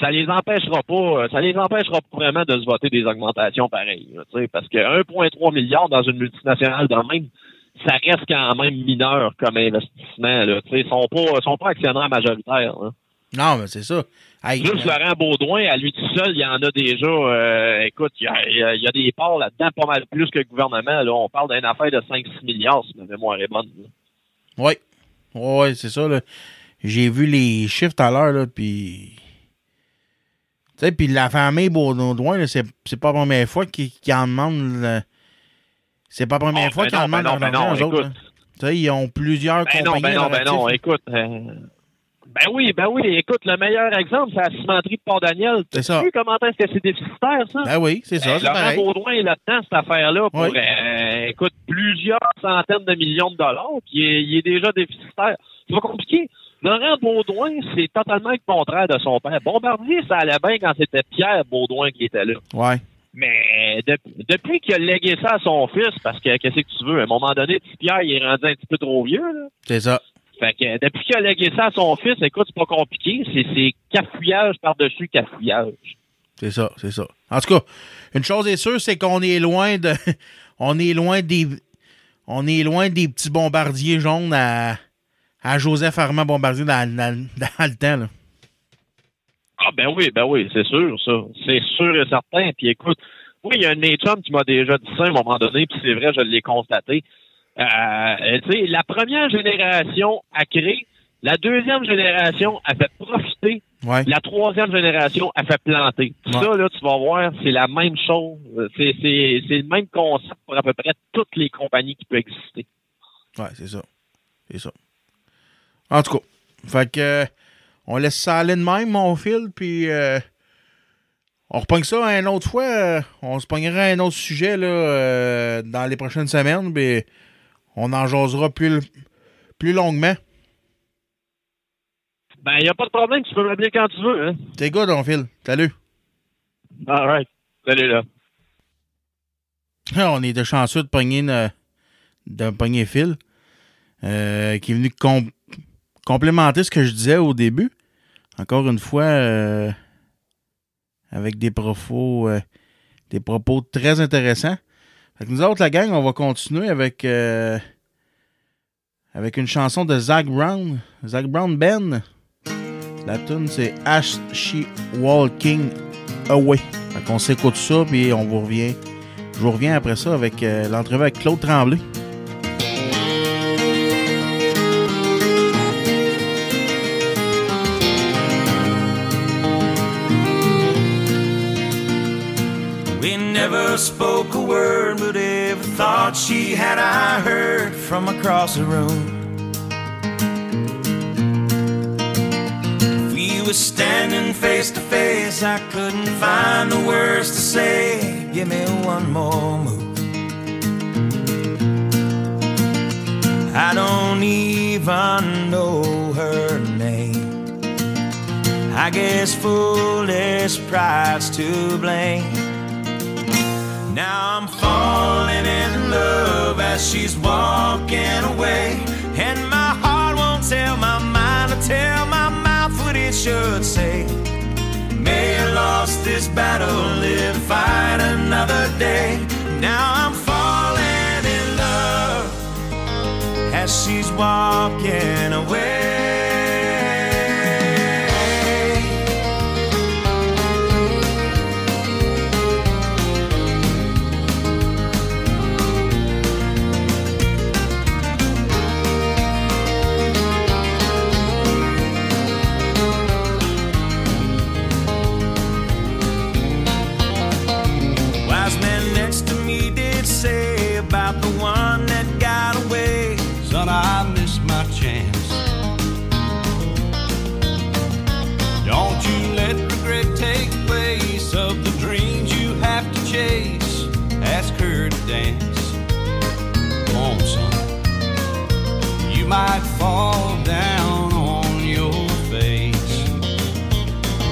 ça les empêchera pas, ça les empêchera pas vraiment de se voter des augmentations pareilles. parce que 1,3 milliard dans une multinationale de même, ça reste quand même mineur comme investissement. Ils sont pas, sont pas actionnaires majoritaires. Non, mais c'est ça. Juste euh, Laurent Baudouin, à lui tout seul, il y en a déjà. euh, écoute, il y a, il y des parts là-dedans, pas mal plus que le gouvernement. Là. On parle d'une affaire de 5-6 milliards, si ma mémoire est bonne. Oui. Oui, c'est ça. J'ai vu les chiffres tout à l'heure, puis... Tu sais, puis la famille Baudouin, c'est pas la première fois qu'ils en demandent... C'est pas la première Oh, fois ben qu'ils en non, demandent ben non, ben autres. non, là. Tu sais, ils ont plusieurs Ben non, compagnies ben non, ben non. Écoute, euh, ben oui, ben oui. Écoute, le meilleur exemple, c'est la cimenterie de Port-Daniel. C'est Tu ça. vu comment est-ce que c'est déficitaire, ça? Ben oui, c'est ça, Euh, c'est Laurent pareil. Baudouin est là-dedans, cette affaire-là, pour, Oui. euh, écoute, plusieurs centaines de millions de dollars, puis il est, déjà déficitaire. C'est pas compliqué. Laurent Baudouin, c'est totalement le contraire de son père. Bombardier, ça allait bien quand c'était Pierre Baudouin qui était là. Ouais. Mais de- depuis qu'il a légué ça à son fils, parce que qu'est-ce que tu veux, à un moment donné, petit Pierre, il est rendu un petit peu trop vieux, là. C'est ça. Fait que depuis qu'il a légué ça à son fils, écoute, c'est pas compliqué. C'est, cafouillage par-dessus cafouillage. C'est ça, c'est ça. En tout cas, une chose est sûre, c'est qu'on est loin de. [laughs] On est loin des. On est loin des petits bombardiers jaunes à, à Joseph Armand Bombardier dans, dans- dans le temps. Là. Ah ben oui, ben oui, c'est sûr, ça. C'est sûr et certain. Puis écoute, oui, il y a un chums qui m'a déjà dit ça à un moment donné, puis c'est vrai, je l'ai constaté. Euh, sais, la première génération a créé, la deuxième génération a fait profiter, Ouais. la troisième génération a fait planter. Ouais. Ça, là, tu vas voir, c'est la même chose. C'est, c'est, c'est le même concept pour à peu près toutes les compagnies qui peuvent exister. Ouais, c'est ça. C'est ça. En tout cas, fait que. euh, on laisse ça aller de même, mon fil, puis. euh, on repogne ça une autre fois. euh, on se pognera un autre sujet là, euh, dans les prochaines semaines, on en jasera plus, plus longuement. Ben, il n'y a pas de problème, tu peux m'appeler quand tu veux. Hein? C'est good, mon fil. Salut. All right. Salut, là. Ah, On était chanceux de pogner une- de pogner Phil, euh, qui est venu com- complémenter ce que je disais au début. Encore une fois, euh, avec des propos, euh, des propos très intéressants. Fait que nous autres, la gang, on va continuer avec, euh, avec une chanson de Zach Brown. Zach Brown Ben. La tune c'est Ash She Walking Away. Fait s'écoute ça, puis on vous revient. Je vous reviens après ça avec euh, l'entrevue avec Claude Tremblay. Spoke a word, but every thought she had I heard from across the room. If we were standing face to face, I couldn't find the words to say. Give me one more move. I don't even know her name. I guess foolish pride's to blame. Now I'm falling in love as she's walking away. And my heart won't tell my mind to tell my mouth what it should say. May have lost this battle, live, fight another day. Now I'm falling in love as she's walking away. Might fall down on your face.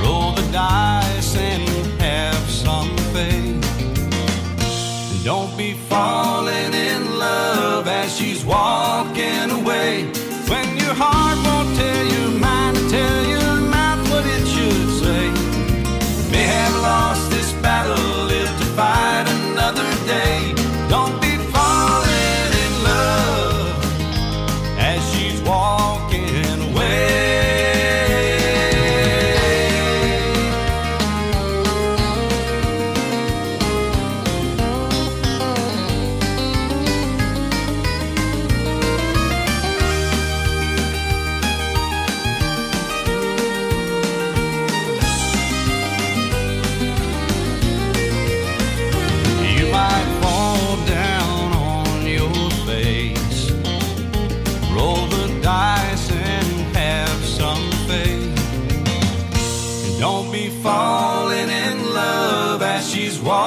Roll the dice and have some faith. Don't be falling in love as she's walking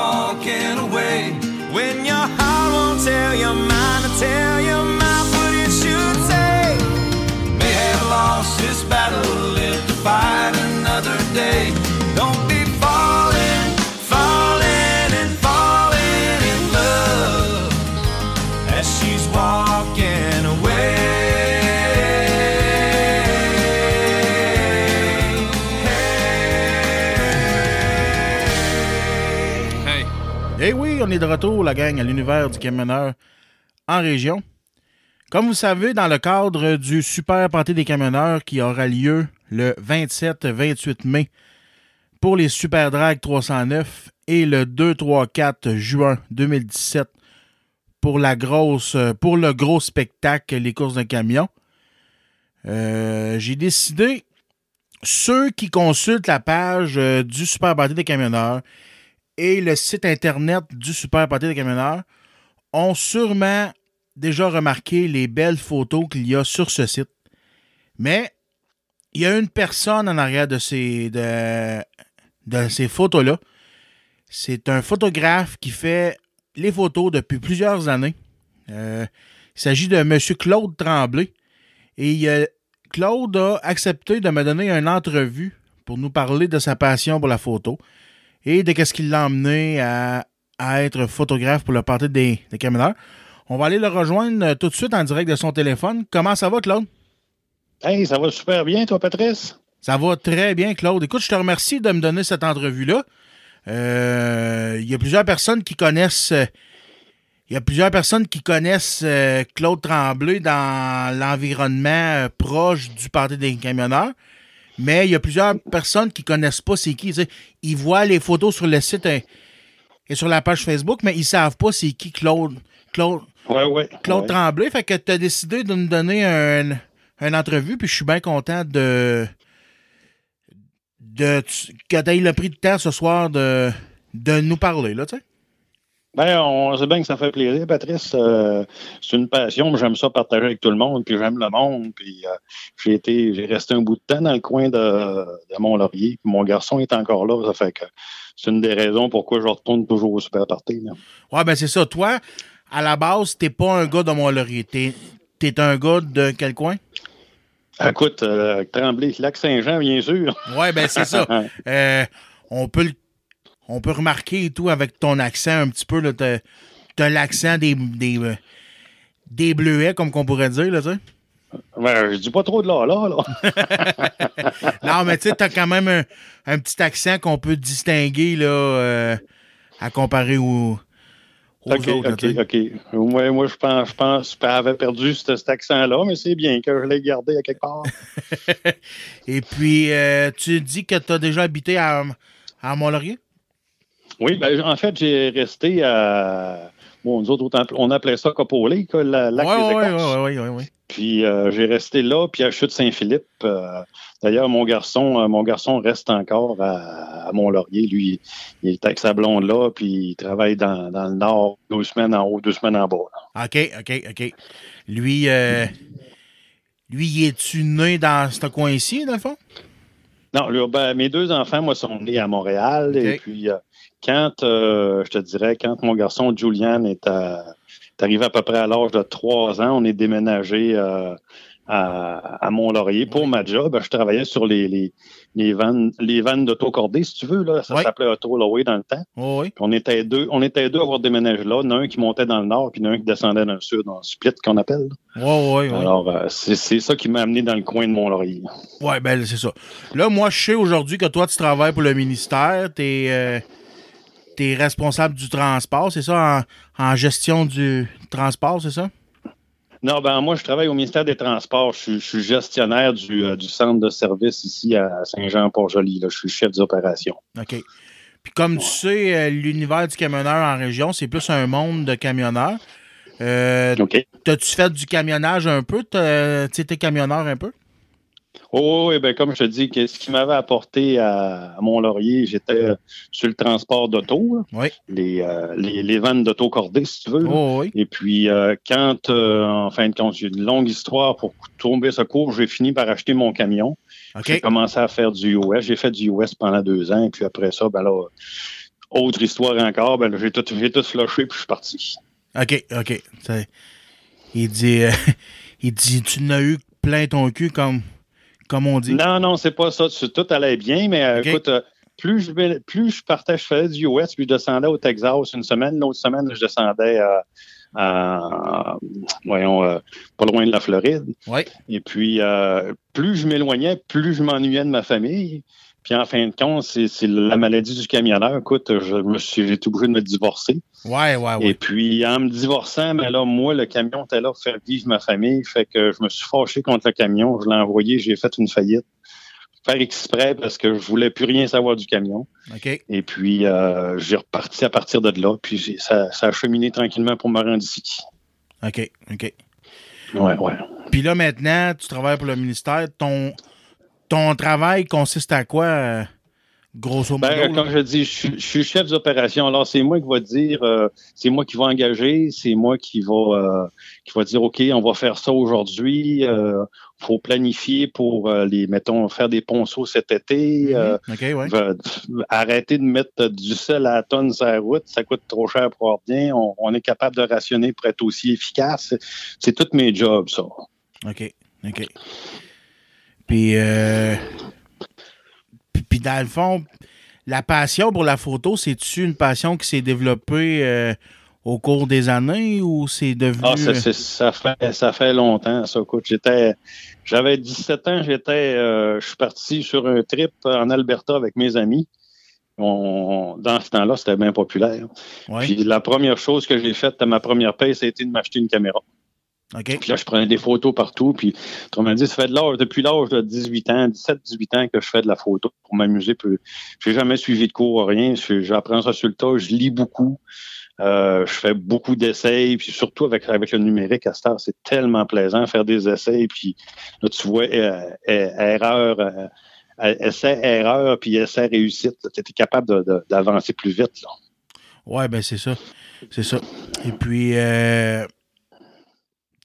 walking away. When your heart won't tell your mind to tell your mouth what it should say. May have lost this battle, live to fight another day. On est de retour, la gang, à l'univers du camionneur en région. Comme vous savez, dans le cadre du Super Party des camionneurs qui aura lieu le 27-28 mai pour les Super Drag 309 et le 2-3-4 juin 2017 pour, la grosse, pour le gros spectacle Les courses de camions, euh, j'ai décidé, ceux qui consultent la page euh, du Super Party des camionneurs, et le site internet du Super Party des camionneurs ont sûrement déjà remarqué les belles photos qu'il y a sur ce site. Mais il y a une personne en arrière de ces, de, de ces photos-là. C'est un photographe qui fait les photos depuis plusieurs années. Euh, il s'agit de M. Claude Tremblay. Et Claude a accepté de me donner une entrevue pour nous parler de sa passion pour la photo et de qu'est-ce qui l'a emmené à, à être photographe pour le party des, des camionneurs. On va aller le rejoindre euh, tout de suite en direct de son téléphone. Comment ça va, Claude? Hey, ça va super bien, toi, Patrice? Ça va très bien, Claude. Écoute, je te remercie de me donner cette entrevue-là. Euh, Il y a plusieurs personnes qui connaissent. euh, Il y a plusieurs personnes qui connaissent euh, Claude Tremblay dans l'environnement euh, proche du Parti des camionneurs. Mais il y a plusieurs personnes qui connaissent pas c'est qui. Ils voient les photos sur le site euh, et sur la page Facebook, mais ils savent pas c'est qui Claude. Claude, Ouais, ouais. Claude ouais. Tremblay. Fait que tu as décidé de nous donner un, une entrevue, puis je suis bien content de, de que tu aies le prix de temps ce soir de, de nous parler, là, tu sais. Ben, on sait bien que ça fait plaisir, Patrice. Euh, c'est une passion, j'aime ça partager avec tout le monde, puis j'aime le monde. Puis euh, j'ai été, j'ai resté un bout de temps dans le coin de, de Mont-Laurier. Puis mon garçon est encore là, ça fait que c'est une des raisons pourquoi je retourne toujours au super party. là. Ouais, ben c'est ça. Toi, à la base, t'es pas un gars de Mont-Laurier. T'es es un gars de quel coin? Écoute, euh, Tremblay, Lac-Saint-Jean, bien sûr. Ouais, ben c'est ça. [laughs] On peut le- on peut remarquer et tout avec ton accent un petit peu. là, T'as t'as l'accent des, des, euh, des bleuets, comme qu'on pourrait dire, là, tu sais. Ben, je dis pas trop de là, là. là. [laughs] Non, mais tu sais, t'as quand même un, un petit accent qu'on peut distinguer, là, euh, à comparer aux OK, autres. OK. OK. Moi, je pense, je pense que j'avais perdu ce- cet accent-là, mais c'est bien que je l'ai gardé à quelque part. [laughs] Et puis, euh, tu dis que tu as déjà habité à, à Mont-Laurier? Oui, ben, en fait, j'ai resté à. Bon, nous autres, on appelait ça Copolé, la lac Oui, des oui, oui, oui, oui. Puis euh, j'ai resté là, puis à Chute-Saint-Philippe. euh, D'ailleurs, mon garçon, euh, mon garçon reste encore à, à Mont-Laurier. Lui, il est avec sa blonde là, puis il travaille dans, dans le nord, deux semaines en haut, deux semaines en bas. là. OK, OK, OK. Lui, lui, il est-tu né dans ce coin-ci, dans le fond? Non, là, ben, mes deux enfants, moi, sont nés à Montréal. Et puis, euh, quand, euh, je te dirais, quand mon garçon Julian est, à- est arrivé à peu près à l'âge de trois ans, on est déménagé euh, à, à Mont-Laurier. Pour ma job, je travaillais sur les, les, les vannes, les vannes d'autocordées, si tu veux. Là. Ça s'appelait Auto dans le temps. Oui. On était deux, on était deux à avoir déménagé là. Il y en a un qui montait dans le nord, puis il y en a un qui descendait dans le sud, dans le split qu'on appelle. Oui, oui, oui. Alors, euh, c'est ça qui m'a amené dans le coin de Mont-Laurier. Ouais, ben c'est ça. Là, moi, je sais aujourd'hui que toi, tu travailles pour le ministère. Tu es, responsable du transport, c'est ça? En, en gestion du transport, c'est ça? Non, ben moi, je travaille au ministère des Transports. Je, suis- je suis gestionnaire du, euh, du centre de service ici à Saint-Jean-Port-Joli. Je suis chef des opérations. OK. Puis comme tu sais, euh, l'univers du camionneur en région, c'est plus un monde de camionneurs. Euh, OK. T'as-tu fait du camionnage un peu? Tu t'es camionneur un peu? Oh, oui, ben comme je te dis, que ce qui m'avait apporté à, à Mont-Laurier, j'étais euh, sur le transport d'auto. Oui. les, euh, les, les vannes d'auto cordées, si tu veux. Oh, oui. Et puis, euh, quand, en fin de compte, j'ai une longue histoire pour tomber ce cours, j'ai fini par acheter mon camion. J'ai OK. commencé à faire du US. J'ai fait du US pendant deux ans. Et puis après ça, ben là, autre histoire encore, ben j'ai tout, j'ai tout flushé puis je suis parti. OK, OK. Il dit, [laughs] il dit, tu n'as eu plein ton cul, comme, comme on dit. Non, non, c'est pas ça. Tout allait bien, mais euh, écoute, euh, plus je, vais- plus je partais, je faisais du US, puis je descendais au Texas une semaine. L'autre semaine, je descendais à, à- voyons, euh, pas loin de la Floride. Oui. Et puis, euh, plus je m'éloignais, plus je m'ennuyais de ma famille. Puis en fin de compte, c'est la maladie du camionneur. Écoute, je me suis, j'ai été obligé de me divorcer. Ouais, ouais, ouais. Et puis, en me divorçant, ben là, moi, le camion était là pour faire vivre ma famille. Fait que je me suis fâché contre le camion. Je l'ai envoyé, j'ai fait une faillite. Faire exprès parce que je voulais plus rien savoir du camion. Et puis, euh, j'ai reparti à partir de là. Puis, ça, ça a cheminé tranquillement pour me rendre ici. OK, OK. Ouais, ouais. Puis là, maintenant, tu travailles pour le ministère. Ton, ton travail consiste à quoi, euh, grosso modo? Ben, comme je dis, je, suis- je suis chef d'opération. Alors, c'est moi qui va dire, euh, c'est moi qui va engager, c'est moi qui va, euh, qui va dire, OK, on va faire ça aujourd'hui. Euh, faut planifier pour euh, les, mettons, faire des ponceaux cet été. Mhm. OK, ouais. va- arrêter de mettre du sel à la tonne sur la route, ça coûte trop cher pour avoir bien. On, on est capable de rationner pour être aussi efficace. C'est- tous mes jobs, ça. OK, OK. Puis, euh, puis, puis dans le fond, la passion pour la photo, c'est-tu une passion qui s'est développée euh, au cours des années ou c'est devenu... Ah, ça, ça fait, ça fait longtemps, ça. Écoute, j'étais, j'avais 17 ans, j'étais, euh, je suis parti sur un trip en Alberta avec mes amis. On- dans ce temps-là, c'était bien populaire. Ouais, Puis la première chose que j'ai faite à ma première paye, ça a été de m'acheter une caméra. Puis là, je prenais des photos partout. Puis, autrement dit, ça fait de l'âge, depuis l'âge de 18 ans, 17, 18 ans que je fais de la photo pour m'amuser. Puis, j'ai jamais suivi de cours, rien. Je- J'apprends ça sur le tas. Je lis beaucoup. Euh, je fais beaucoup d'essais. Puis, surtout avec, avec le numérique à heure, c'est tellement plaisant faire des essais. Puis, là, tu vois, euh, euh, erreur, essai, erreur, puis essai, réussite. Tu es capable d'avancer plus vite. Là. Ouais, ben c'est ça. C'est ça. Et puis, euh,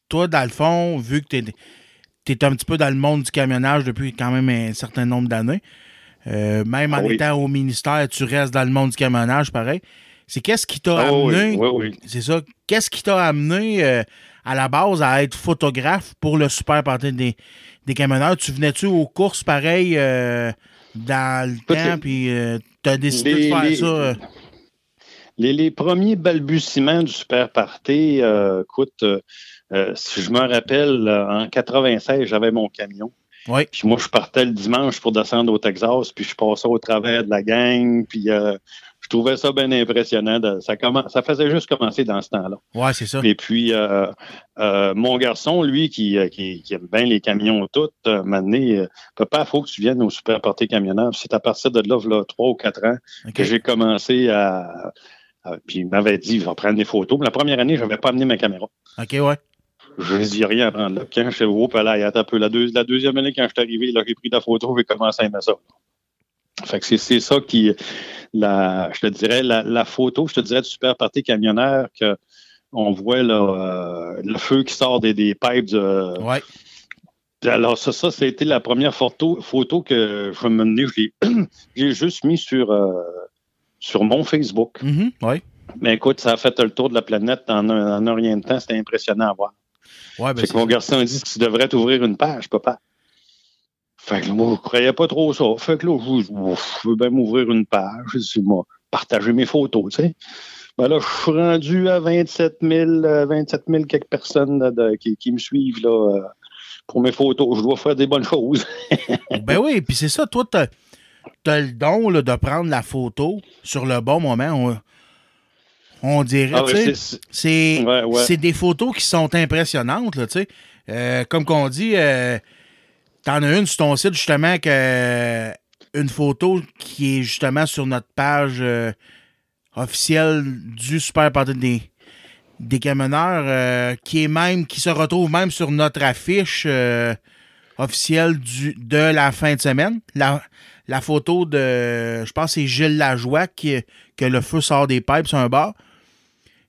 toi, dans le fond, vu que tu es, un petit peu dans le monde du camionnage depuis quand même un certain nombre d'années, euh, même en Ah oui. étant au ministère, tu restes dans le monde du camionnage, pareil. C'est qu'est-ce qui t'a Ah amené, oui, oui. c'est ça, qu'est-ce qui t'a amené euh, à la base à être photographe pour le super des, des camionneurs? Tu venais-tu aux courses pareil euh, dans le temps, puis euh, t'as décidé les- de faire les- ça? Les, les premiers balbutiements du Super Party, écoute, euh, si je me rappelle, en 96, j'avais mon camion. Oui. Puis moi, je partais le dimanche pour descendre au Texas, puis je passais au travers de la gang, puis euh, je trouvais ça bien impressionnant. de- ça, ça faisait juste commencer dans ce temps-là. Ouais, c'est ça. Et puis, euh, euh, mon garçon, lui, qui, qui, qui aime bien les camions toutes, m'a donné, euh, papa, il faut que tu viennes au Super Party camionneur. C'est à partir de là, là, trois ou quatre ans, OK. que j'ai commencé à, à- Puis il m'avait dit, il va prendre des photos. Mais la première année, je n'avais pas amené ma caméra. OK, ouais. Je ne dis rien à prendre là. Quand je au palais, un peu. La, deux- la deuxième année, quand je suis arrivé, là, j'ai pris la photo, j'ai commencé à aimer ça. Fait que c'est, ça qui, la, je te dirais, la, la photo, je te dirais du super party camionneur que on voit là, euh, le feu qui sort des, des pipes de, Ouais. Alors, ça, ça, été la première photo, photo que je me l'ai- [clears throat] J'ai juste mis sur, euh, sur mon Facebook. Ouais. Mais écoute, ça a fait le tour de la planète en un, en un rien de temps. C'était impressionnant à voir. Ouais, ben, fait que mon garçon a dit que tu devrais t'ouvrir une page, papa. Fait que moi, je croyais pas trop ça. Fait que là, je, je- veux bien m'ouvrir une page. Je moi, partager mes photos, tu sais. Ben là, je suis rendu à 27 000, euh, 27 000 quelques personnes là, de- qui, qui me suivent là, euh, pour mes photos. Je dois faire des bonnes choses. [laughs] Ben oui, puis c'est ça, toi, t'as as le don là, de prendre la photo sur le bon moment. On, dirait, Ah ouais, c'est- Ouais, ouais. des photos qui sont impressionnantes, là, tu sais. Euh, comme qu'on dit, euh, t'en as une sur ton site, justement, que une photo qui est justement sur notre page euh, officielle du Super Party des, des camionneurs, euh, qui est même, qui se retrouve même sur notre affiche euh, officielle du, de la fin de semaine. La, la photo de, je pense c'est Gilles Lajoie qui, que le feu sort des pipes sur un bar.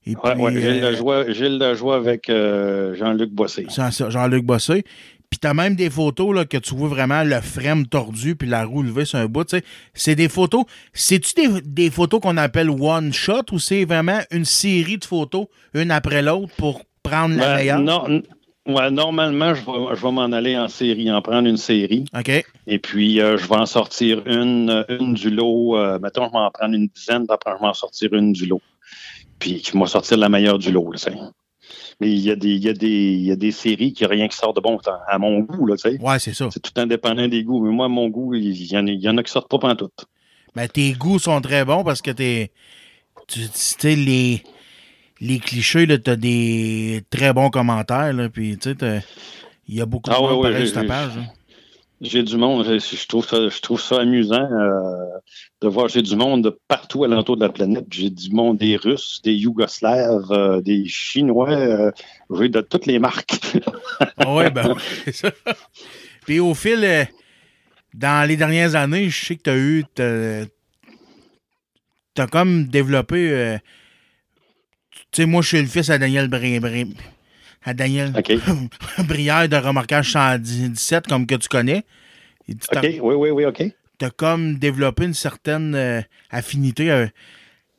Et Ouais, puis, ouais, Gilles euh, Lajoie, Gilles Lajoie avec euh, Jean-Luc Bossé. Jean-Luc Bossé. Puis t'as même des photos là, que tu vois vraiment le frame tordu puis la roue levée sur un bout. tu. C'est des photos. C'est-tu des, des photos qu'on appelle one shot ou c'est vraiment une série de photos, une après l'autre, pour prendre la Ben, meilleure? non, ouais, normalement, je vais, je vais m'en aller en série, en prendre une série. OK. Et puis, euh, je vais en sortir une, une du lot. Euh, mettons, je vais en prendre une dizaine, puis après, je vais en sortir une du lot. Puis, je vais sortir la meilleure du lot. là, tu sais. Mais il y, a des, il, y a des, il y a des séries qui n'ont rien qui sort de bon à mon goût. Là, tu sais. Ouais, c'est ça. C'est tout indépendant des goûts. Mais moi, mon goût, il y en il y en a qui sortent pas pantoute. Ben, tes goûts sont très bons parce que t'es. Tu sais, les. Les clichés, là, t'as des très bons commentaires, là, puis tu sais, il y a beaucoup de Ah ouais, ouais, sur ta page. J'ai du monde. Je, trouve ça, je trouve ça amusant euh, de voir. J'ai du monde de partout alentour de la planète. J'ai du monde des Russes, des Yougoslaves, euh, des Chinois. euh, de toutes les marques. [laughs] Ah ouais, ben. Puis au fil, dans les dernières années, je sais que tu as eu. t'as- T'as comme développé. tu sais, moi, je suis le fils à Daniel Bri- Bri- à Daniel OK. [laughs] Brière de Remorquage 117, comme que tu connais. Tu OK. Oui, oui, oui, OK. t'as comme développé une certaine euh, affinité euh,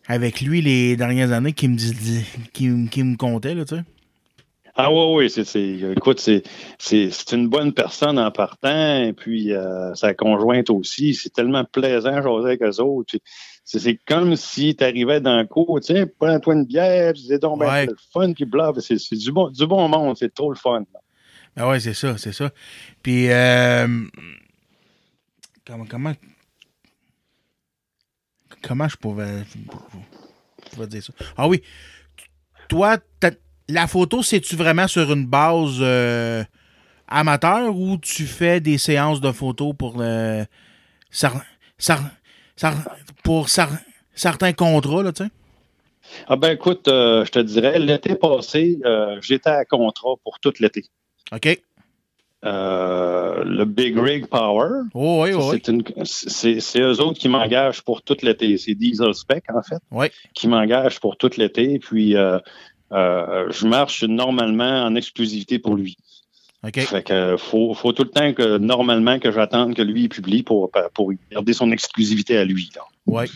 avec lui les dernières années qui me, dis- qui, me- qui me comptait, là, tu sais. Ah oui, oui, c'est, c'est, écoute, c'est, c'est, c'est une bonne personne en partant, et puis euh, sa conjointe aussi. C'est tellement plaisant de jaser avec eux autres. Puis C'est, c'est comme si tu arrivais dans le cours, tiens, prends-toi une bière, disais donc, ben, Ouais. c'est le fun, puis bla, c'est, c'est du, bon, du bon monde, c'est trop le fun. Ah ouais, c'est ça, c'est ça. Puis, euh, comment, comment, comment je pouvais, je pouvais dire ça? Ah oui, toi, la photo, c'est-tu vraiment sur une base euh, amateur ou tu fais des séances de photos pour le, cer- cer- pour cer- certains contrats, là, tu sais? Ah ben écoute, euh, je te dirais, l'été passé, euh, j'étais à contrat pour tout l'été. OK. Euh, le Big Rig Power, Oh, oui, oui. C'est, eux autres qui m'engagent pour tout l'été. C'est Diesel Spec, en fait, Oui. qui m'engagent pour tout l'été. Puis, je marche normalement en exclusivité pour lui. OK. Fait que faut, faut tout le temps que, normalement, que j'attende que lui publie pour, pour garder son exclusivité à lui. Ouais.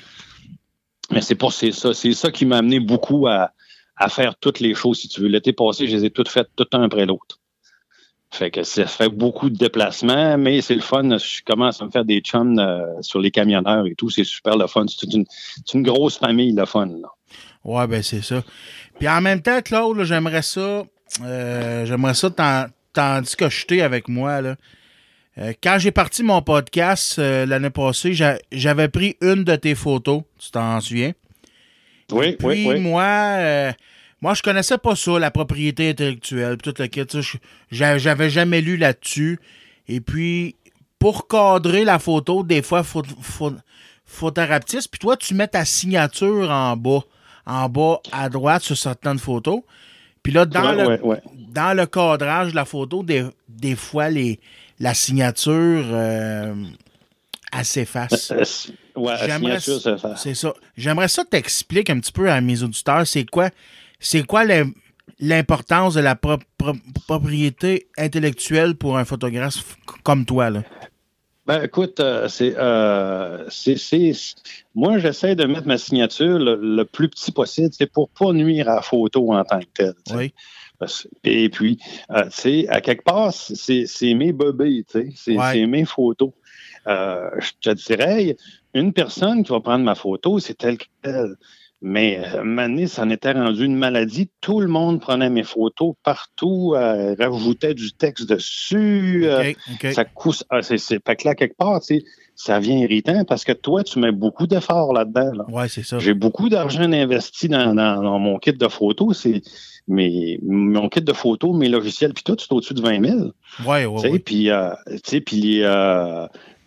Mais c'est pour c'est ça. C'est ça qui m'a amené beaucoup à, à faire toutes les choses, si tu veux. L'été passé, je les ai toutes faites, tout un après l'autre. Fait que ça fait beaucoup de déplacements, mais c'est le fun. Je commence à me faire des chums euh, sur les camionneurs et tout. C'est super le fun. C'est une, une grosse famille, le fun. là. Ouais, ben c'est ça. Puis en même temps, Claude, j'aimerais ça. euh, j'aimerais ça t'en, t'en discuter avec moi. Là. Euh, quand j'ai parti mon podcast euh, l'année passée, j'a- j'avais pris une de tes photos, tu t'en souviens? Oui, Puis oui, oui. moi, euh, moi, je connaissais pas ça, la propriété intellectuelle, puis tout le kit. J'avais jamais lu là-dessus. Et puis, pour cadrer la photo, des fois, faut, faut, faut. Puis toi, tu mets ta signature en bas, en bas à droite sur certaines photos. Puis là, dans, Ouais, le, ouais, dans le cadrage de la photo, des, des fois, les, la signature euh, s'efface. Euh, c'est- ouais, J'aimerais ça ça. J'aimerais ça t'explique un petit peu à mes auditeurs, c'est quoi, c'est quoi l'importance de la pro- pro- propriété intellectuelle pour un photographe comme toi. Là? Ben, écoute, euh, c'est, euh, c'est, moi, j'essaie de mettre ma signature le, le plus petit possible, c'est pour pas nuire à la photo en tant que telle. Oui. Et puis, euh, à quelque part, c'est, mes bébés, tu sais, c'est, Ouais. mes photos. Je te dirais, une personne qui va prendre ma photo, c'est telle qu'elle. Mais euh, Mané, ça en était rendu une maladie. Tout le monde prenait mes photos partout, euh, rajoutait du texte dessus. euh, ça cousse. Ah, c'est, c'est, fait que là, quelque part, ça vient irritant parce que toi, tu mets beaucoup d'efforts là-dedans. là. Ouais, c'est ça. J'ai beaucoup d'argent investi dans, dans- dans mon kit de photos. C'est mes, mon kit de photos, mes logiciels, puis tout, c'est au-dessus de 20 000. Ouais, Tu ouais, sais, ouais. Puis, euh, tu sais, puis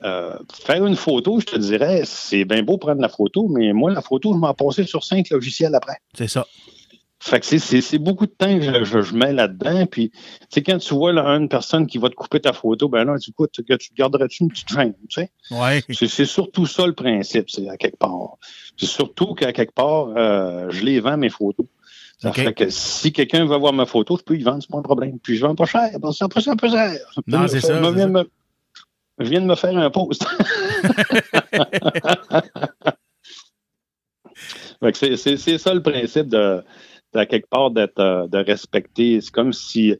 euh, faire une photo, je te dirais, c'est bien beau prendre la photo, mais moi, la photo, je m'en passais sur cinq logiciels après. C'est ça. Fait que c'est- beaucoup de temps que je, je- je mets là-dedans. Puis, tu sais, quand tu vois là, une personne qui va te couper ta photo, ben là, tu écoutes, que tu garderais-tu une petite chaîne, tu sais? Ouais. C'est surtout ça le principe, c'est à quelque part. C'est surtout qu'à quelque part, euh, je les vends mes photos. Ça fait que si quelqu'un veut voir ma photo, je peux y vendre, c'est pas un problème. Puis je vends pas cher, que c'est ça, peu cher. Non, c'est [laughs] ça, me- je viens de me faire un post. [laughs] C'est- ça le principe de, quelque part d'être euh, de respecter. C'est comme si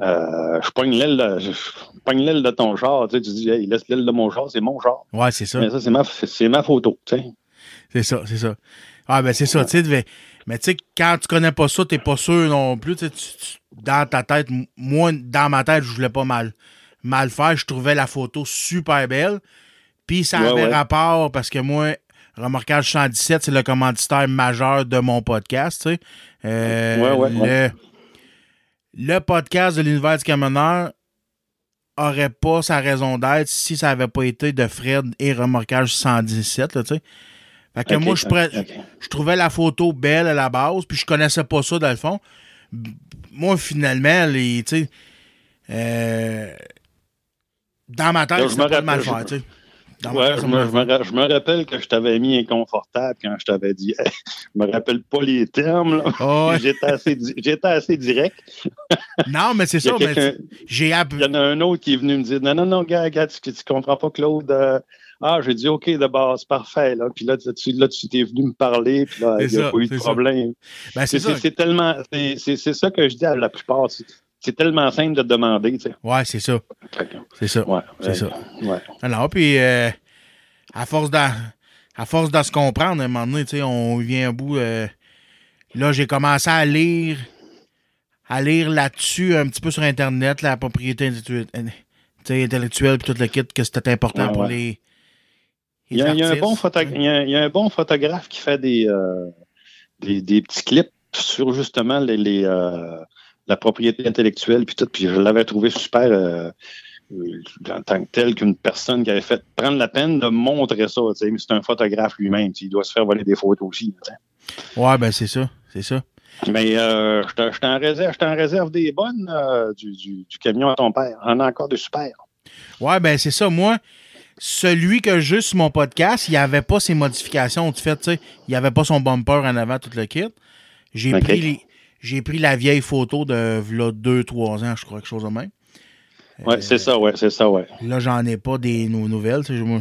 euh, je pogne l'aile de, ton char, tu, sais, tu dis hey, laisse l'aile de mon char, c'est mon char. Ouais, c'est ça. Mais ça, c'est ma, photo. tu sais. C'est ça, c'est ça. Ah, ben c'est ça, tu sais. Mais tu sais, quand tu connais pas ça, t'es pas sûr non plus. tu tu- dans ta tête, moi, dans ma tête, je voulais pas mal, mal faire. Je trouvais la photo super belle. Puis ça Ouais, avait ouais. rapport parce que moi, Remorquage 117, c'est le commanditaire majeur de mon podcast, tu sais. Euh, Ouais, ouais, le, le podcast de l'univers du camionneur aurait pas sa raison d'être si ça avait pas été de Fred et Remorquage 117, là, tu sais. Fait que moi, je, je trouvais la photo belle à la base, puis je connaissais pas ça dans le fond. Moi, finalement, les, tu sais, euh, dans ma tête, me pas de mal faire, tu sais. Ouais, je me, je me ra- je me rappelle que je t'avais mis inconfortable quand je t'avais dit Hey, je me rappelle pas les termes. ouais. [laughs] J'étais assez, direct. [laughs] Non, mais c'est ça, mais j'ai il y en a un autre qui est venu me dire Non, non, non, gars, gars tu, tu comprends pas, Claude. euh, ah, j'ai dit OK de base, parfait. Là. Puis là, tu, là, tu t'es venu me parler, puis là, C'est il n'y a ça, pas eu c'est de problème. Ben, c'est C'est c'est tellement. c'est- C'est c'est ça que je dis à la plupart. C'est tellement simple de demander. Tu sais. Ouais, c'est ça. C'est ça. Ouais, C'est ouais, ça. Ouais. Alors, puis, euh, à force d'en, à force de se comprendre, à un moment donné, tu sais, on vient au bout. euh, là, j'ai commencé à lire, à lire là-dessus un petit peu sur Internet, la propriété intellectuelle, puis tout le kit, que c'était important Ouais, pour les. Il y, a, il y a un bon photo- il y a- il y a un bon photographe qui fait des, euh, des, des petits clips sur justement les, les, euh, la propriété intellectuelle puis tout. Puis je l'avais trouvé super euh, euh, en tant que tel qu'une personne qui avait fait prendre la peine de montrer ça. tu. Mais c'est un photographe lui-même. tu Il doit se faire voler des photos aussi. tu sais. Ouais, ben c'est ça. C'est ça. Mais euh, je t'en- réserve, réserve des bonnes euh, du, du, du camion à ton père. On a encore des super. Ouais, ben c'est ça. Moi, celui que j'ai sur mon podcast, il n'y avait pas ces modifications. Du fait, tu sais, il n'y avait pas son bumper en avant, tout le kit. J'ai pris les- J'ai pris la vieille photo de 2-3 ans, je crois, quelque chose de même. Ouais, c'est ça, ouais, c'est ça, ouais. Là, j'en ai pas des nou- nouvelles. Moi,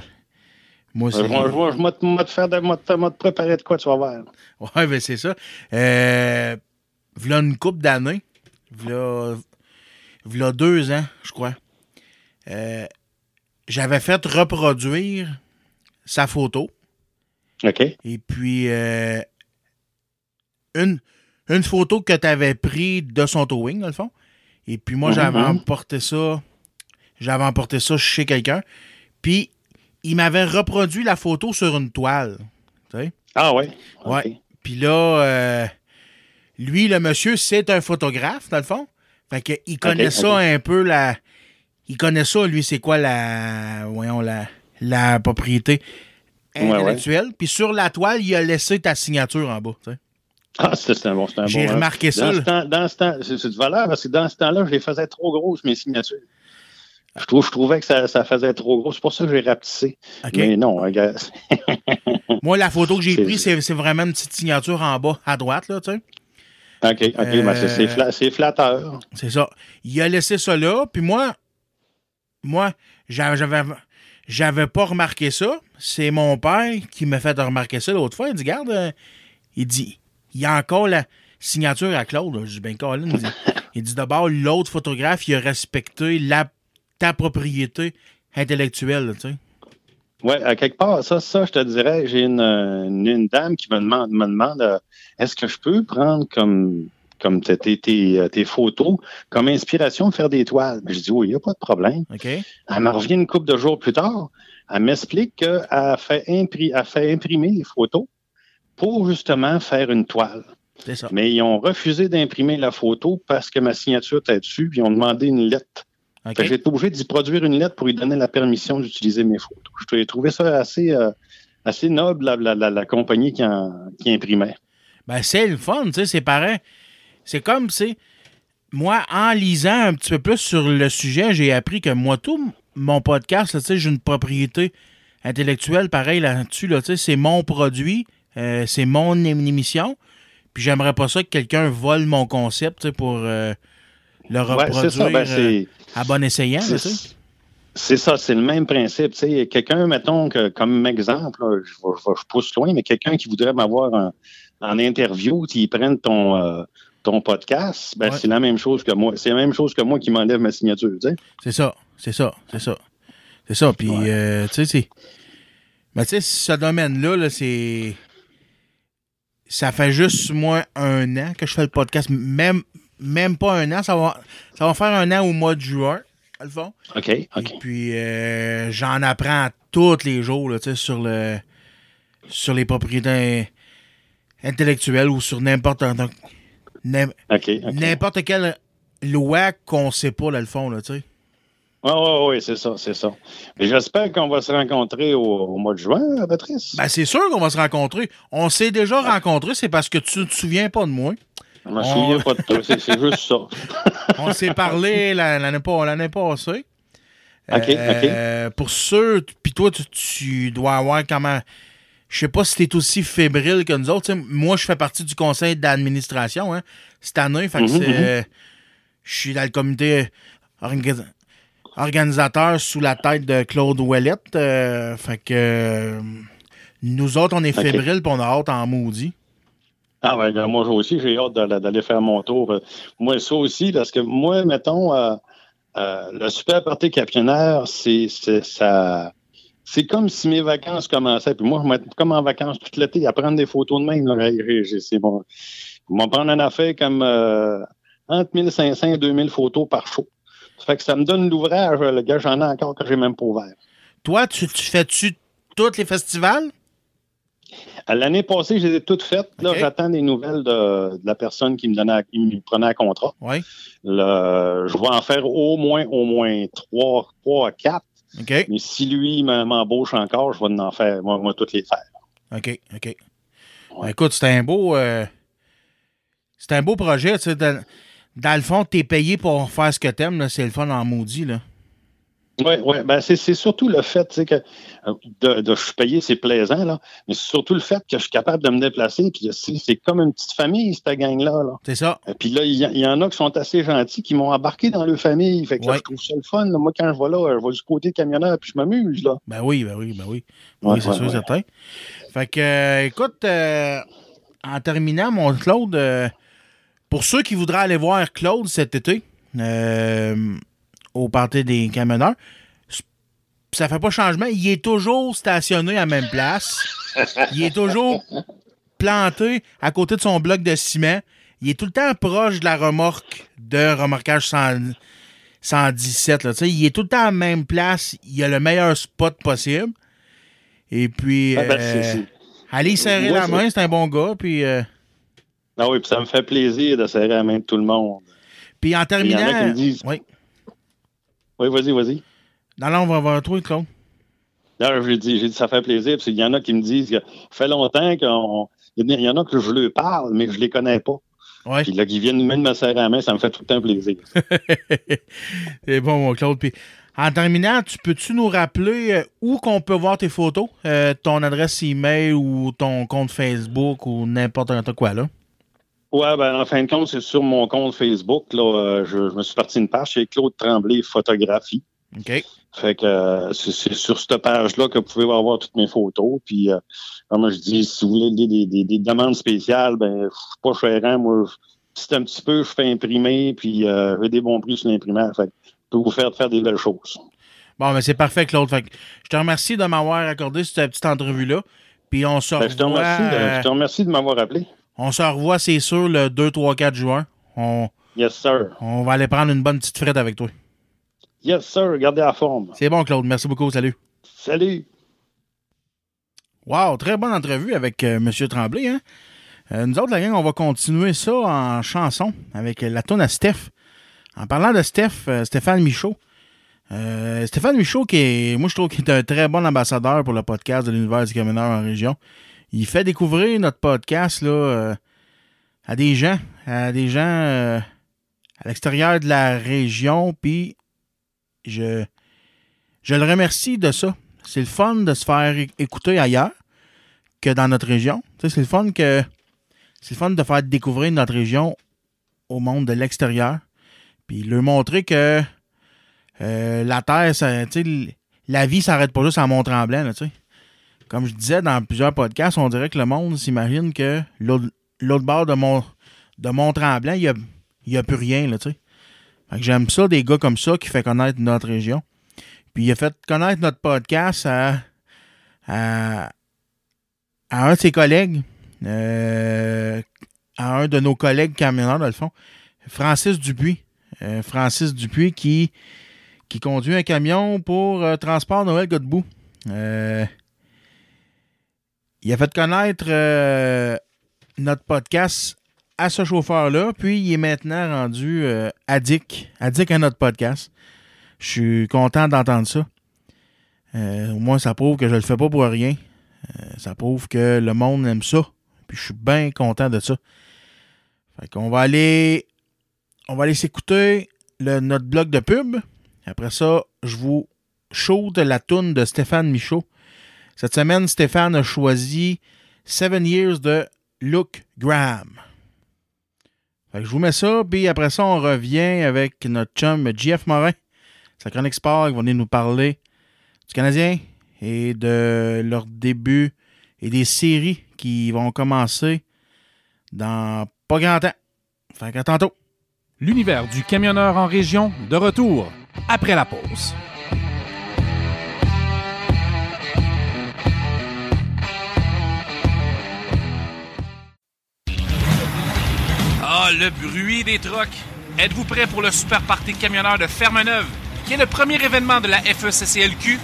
moi c'est. je vais- te- faire de- préparer de quoi tu vas voir. Ouais, ben c'est ça. Euh, v'là une couple d'années. V'là, v'là deux ans, je crois. Euh, j'avais fait reproduire sa photo. OK? Et puis, euh, une, une photo que tu avais prise de son towing, dans le fond. Et puis, moi, j'avais Mhm. emporté ça. J'avais emporté ça chez quelqu'un. Puis, il m'avait reproduit la photo sur une toile. Ah ouais? Ouais. Puis là, euh, lui, le monsieur, c'est un photographe, dans le fond. Fait que, il connaît ça un peu, la. Il connaît ça, lui, c'est quoi la. Voyons, la, la propriété intellectuelle. Puis sur la toile, il a laissé ta signature en bas. tu sais. Ah, c'est c'est un bon, J'ai bon, hein. remarqué ça, Dans ce temps, dans ce temps, c'est c'est de valeur parce que dans ce temps-là, je les faisais trop grosses, mes signatures. Je, trouve, je trouvais que ça, ça faisait trop gros. C'est pour ça que j'ai rapetissé. Mais non, regarde. [laughs] Moi, la photo que j'ai C'est- prise, c'est c'est vraiment une petite signature en bas, à droite, là, tu sais. OK, OK, ben, c'est- Euh, fla- c'est flatteur. C'est ça. Il a laissé ça là, puis moi, moi, j'a- j'avais, j'avais pas remarqué ça. C'est mon père qui m'a fait remarquer ça l'autre fois. Il dit, garde, euh, il dit, il y a encore la signature à Claude. Je dis, ben, Colin, il dit, [laughs] il dit d'abord, l'autre photographe, il a respecté la, ta propriété intellectuelle, tu sais. Oui, à quelque part, ça, ça, je te dirais, j'ai une, une, une dame qui me demande, me demande euh, est-ce que je peux prendre comme, comme tes, tes, tes, euh, photos comme inspiration de faire des toiles? Ben, je dis oui, il n'y a pas de problème. Elle me revient une couple de jours plus tard. Elle m'explique qu'elle a fait, impri- elle fait imprimer les photos pour justement faire une toile. C'est ça. Mais ils ont refusé d'imprimer la photo parce que ma signature était dessus, puis ils ont demandé une lettre. J'ai été obligé d'y produire une lettre pour lui donner la permission d'utiliser mes photos. J'ai trouvé ça assez, euh, assez noble, la, la, la, la compagnie qui, en, qui imprimait. Ben, c'est le fun, tu sais, c'est pareil. C'est comme, c'est. Moi, en lisant un petit peu plus sur le sujet, j'ai appris que moi, tout mon podcast, là, tu sais, j'ai une propriété intellectuelle, pareil là-dessus, là, tu sais, c'est mon produit, euh, c'est mon émission. Puis j'aimerais pas ça que quelqu'un vole mon concept, pour euh, le reproduire ça. Ben, euh, à bon essayant, c'est, ça, c'est le même principe. Quelqu'un, mettons, que, comme exemple, là, je, pousse loin, mais quelqu'un qui voudrait m'avoir en, interview, s'ils prennent ton, ton podcast, ben, Ouais. c'est la même chose que moi. C'est la même chose que moi qui m'enlève ma signature. C'est ça, c'est ça, c'est ça. C'est ça, puis, Ouais. tu sais, c'est... Mais tu sais, ce domaine-là, là, c'est... Ça fait juste, moi, un an que je fais le podcast. Même, même pas un an, ça va, ça va faire un an au mois de juin, à le fond. OK, Et OK. puis, euh, j'en apprends tous les jours, là, tu sais, sur le... sur les propriétés intellectuelles ou sur n'importe... N'importe quelle loi qu'on sait pas, là, le fond, là, tu sais. Oui, oui, oui, c'est ça, c'est ça. Mais j'espère qu'on va se rencontrer au, au mois de juin, Patrice. Ben, c'est sûr qu'on va se rencontrer. On s'est déjà rencontrés, c'est parce que tu ne te souviens pas de moi. Je me on- souviens pas de toi, c'est juste ça. [laughs] On s'est parlé la- l'année pas- l'année passée. OK, Euh, Pour ceux, puis toi, tu, tu dois avoir comment. Je sais pas si tu es aussi fébrile que nous autres. Moi, je fais partie du conseil d'administration hein, cette année. Fait que Mhm, c'est, mhm. euh, je suis dans le comité orga- organisateur sous la tête de Claude Ouellette. euh, fait que euh, nous autres, on est OK. fébriles puis on a hâte en maudit. Ah ben, moi aussi, j'ai hâte d'aller faire mon tour. Moi, ça aussi, parce que moi, mettons, euh, euh, le super party capionnaire, c'est ça. C'est comme si mes vacances commençaient. Puis moi, je m'étais comme en vacances toute l'été à prendre des photos de même. C'est bon. Ils vont prendre une affaire comme euh, entre 1500 et 2000 photos par show. Ça fait que ça me donne l'ouvrage, le gars, j'en ai encore que j'ai même pas ouvert. Toi, tu, tu fais-tu tous les festivals? À L'année passée, je les ai toutes faites. Là, j'attends des nouvelles de, de la personne qui me donnait, qui me prenait un contrat. Oui. Le- je vais en faire au moins, au moins trois, trois quatre. Mais si lui m'em- m'embauche encore, je vais en faire, moi, moi toutes les faire. OK. OK. Ouais. Ben, écoute, c'est un beau. euh, c'est un beau projet. Tu sais, dans, le fond, t'es payé pour faire ce que t'aimes. là, C'est le fun en maudit. Là. Oui, oui. Ben, c'est, surtout le fait, tu que euh, de, de je suis payé, c'est plaisant, là. Mais c'est surtout le fait que je suis capable de me déplacer. Puis c'est, comme une petite famille, cette gang-là. Là. C'est ça. Et puis là, il y, en a qui sont assez gentils, qui m'ont embarqué dans leur famille. Fait que là, Ouais. je trouve ça le fun. là. Moi, quand je vais là, je vais du côté camionneur, puis je m'amuse, là. Ben oui, ben oui, ben oui. Ouais, oui, c'est ouais, sûr, certain. Fait que, euh, écoute, euh, en terminant, mon Claude, euh, pour ceux qui voudraient aller voir Claude cet été, euh, au party des camionneurs, ça fait pas changement. Il est toujours stationné à la même place. Il est toujours planté à côté de son bloc de ciment. Il est tout le temps proche de la remorque de remorquage 100 117. Là, il est tout le temps à la même place. Il a le meilleur spot possible. Et puis, Ah, ben, euh, allez serrer la main, c'est un bon gars. Puis, euh, Ah oui, puis ça me fait plaisir de serrer la main de tout le monde. puis en Il y en a qui terminant. me disent. Oui. Oui, vas-y, vas-y. Non, non, on va voir toi, Claude. Là, j'ai dit, j'ai dit, ça fait plaisir, parce qu'il y en a qui me disent que ça fait longtemps qu'on. Il y en a que je leur parle, mais je les connais pas. Oui. Puis là, qu'ils viennent même me serrer la main, ça me fait tout le temps plaisir. [laughs] c'est bon, mon Claude. Puis, en terminant, tu peux-tu nous rappeler euh, où qu'on peut voir tes photos? Euh, ton adresse email ou ton compte Facebook ou n'importe quoi, là? Ouais, ben, en fin de compte, c'est sur mon compte Facebook. Là, euh, je, je me suis parti une page, c'est Claude Tremblay Photographie. OK. Fait que euh, c'est sur cette page-là que vous pouvez avoir toutes mes photos. Puis, euh, comme je dis, si vous voulez des, des, des, des demandes spéciales, ben, c'est pas cher. hein. Moi, je- c'est un petit peu, je fais imprimer, puis euh, j'ai des bons prix sur l'imprimeur. Fait que je peux vous faire faire des belles choses. Bon, mais c'est parfait, Claude. Fait que je te remercie de m'avoir accordé cette petite entrevue-là. Puis on se Ben, je, te revoit. remercie de, je te remercie de m'avoir appelé. On se revoit, c'est sûr, le 2, 3, 4 juin. On, Yes, sir. on va aller prendre une bonne petite frette avec toi. Yes, sir. Gardez la forme. C'est bon, Claude. Merci beaucoup. Salut. Salut. Wow, très bonne entrevue avec euh, M. Tremblay. Hein? Euh, nous autres, la gang, on va continuer ça en chanson avec la tonne à Steph. En parlant de Steph, euh, Stéphane Michaud. Stéphane Michaud, qui est, moi, je trouve qu'il est un très bon ambassadeur pour le podcast de l'univers du camionneur en région. Il fait découvrir notre podcast euh, à des gens, à des gens euh, à l'extérieur de la région. Puis, je, le remercie de ça. C'est le fun de se faire écouter ailleurs que dans notre région. C'est le fun c'est de faire découvrir notre région au monde de l'extérieur. Puis leur montrer que euh, la Terre, ça, la vie s'arrête pas juste à Mont-Tremblant. là, tu sais. Comme je disais dans plusieurs podcasts, on dirait que le monde s'imagine que l'autre bord de, Mont, de Mont-Tremblant, il n'y a, a plus rien. Là, tu j'aime ça, des gars comme ça qui fait connaître notre région. Puis il a fait connaître notre podcast à, à, à un de ses collègues, euh, à un de nos collègues camionneurs, dans le fond, Francis Dupuis. Euh, Francis Dupuis qui, qui conduit un camion pour euh, Transport Noël Godbout. Il a fait connaître euh, notre podcast à ce chauffeur-là, puis il est maintenant rendu euh, addict, à notre podcast. Je suis content d'entendre ça. Euh, au moins, ça prouve que je le fais pas pour rien. Euh, ça prouve que le monde aime ça. Puis je suis bien content de ça. Fait qu'on va aller. On va aller s'écouter notre blog de pub. Après ça, je vous shoot la toune de Stéphane Michaud. Cette semaine, Stéphane a choisi Seven Years de Luke Graham. Je vous mets ça, puis après ça, on revient avec notre chum JF Morin, sa chronique sport, qui va venir nous parler du Canadien et de leur début et des séries qui vont commencer dans pas grand temps. Fait qu'à tantôt. L'univers du camionneur en région, de retour après la pause. Ah, le bruit des trocs. Êtes-vous prêt pour le super party camionneur de Fermeneuve, qui est le premier événement de la FECCLQ?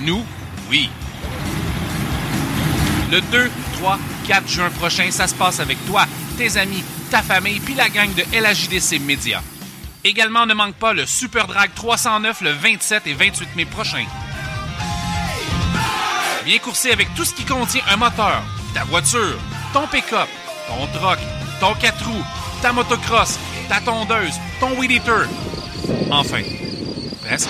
Nous, oui. Le 2, 3, 4 juin prochain, ça se passe avec toi, tes amis, ta famille, puis la gang de LHJDC Média. Également, ne manque pas le Super Drag 309 le 27 et 28 mai prochain. Viens courser avec tout ce qui contient un moteur, ta voiture, ton pick-up, ton truck, ton 4 roues, ta motocross, ta tondeuse, ton weed eater. Enfin, presque.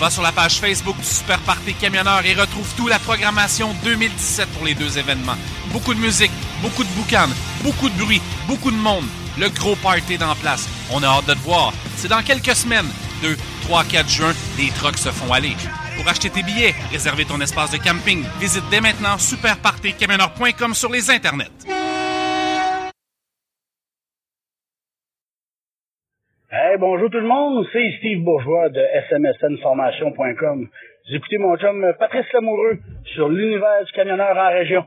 Va sur la page Facebook du Super Party Camionneur et retrouve toute la programmation 2017 pour les deux événements. Beaucoup de musique, beaucoup de boucanes, beaucoup de bruit, beaucoup de monde. Le gros party dans place. On a hâte de te voir. C'est dans quelques semaines. 2, 3, 4 juin, les trucks se font aller. Pour acheter tes billets, réserver ton espace de camping, visite dès maintenant superpartycamionneur.com sur les internets. Hey, bonjour tout le monde, c'est Steve Bourgeois de smsnformation.com. Vous écoutez mon chum Patrice Lamoureux sur l'univers du camionneur en région.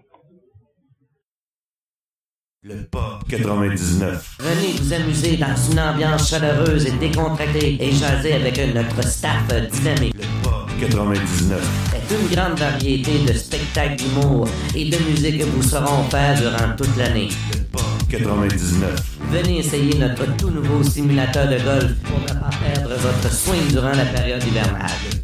Le Pop 99. Venez vous amuser dans une ambiance chaleureuse et décontractée et jaser avec notre staff dynamique. Le Pop 99. C'est une grande variété de spectacles d'humour et de musique que vous saurons faire durant toute l'année. Le Pop 99. Venez essayer notre tout nouveau simulateur de golf pour ne pas perdre votre swing durant la période hivernale.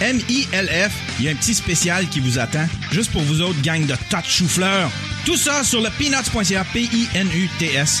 M-I-L-F. Il y a un petit spécial qui vous attend, juste pour vous autres, gang de tas de chou-fleurs. Tout ça sur le peanuts.ca, P-I-N-U-T-S.ca.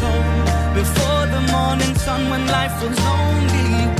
Before the morning sun when life was lonely.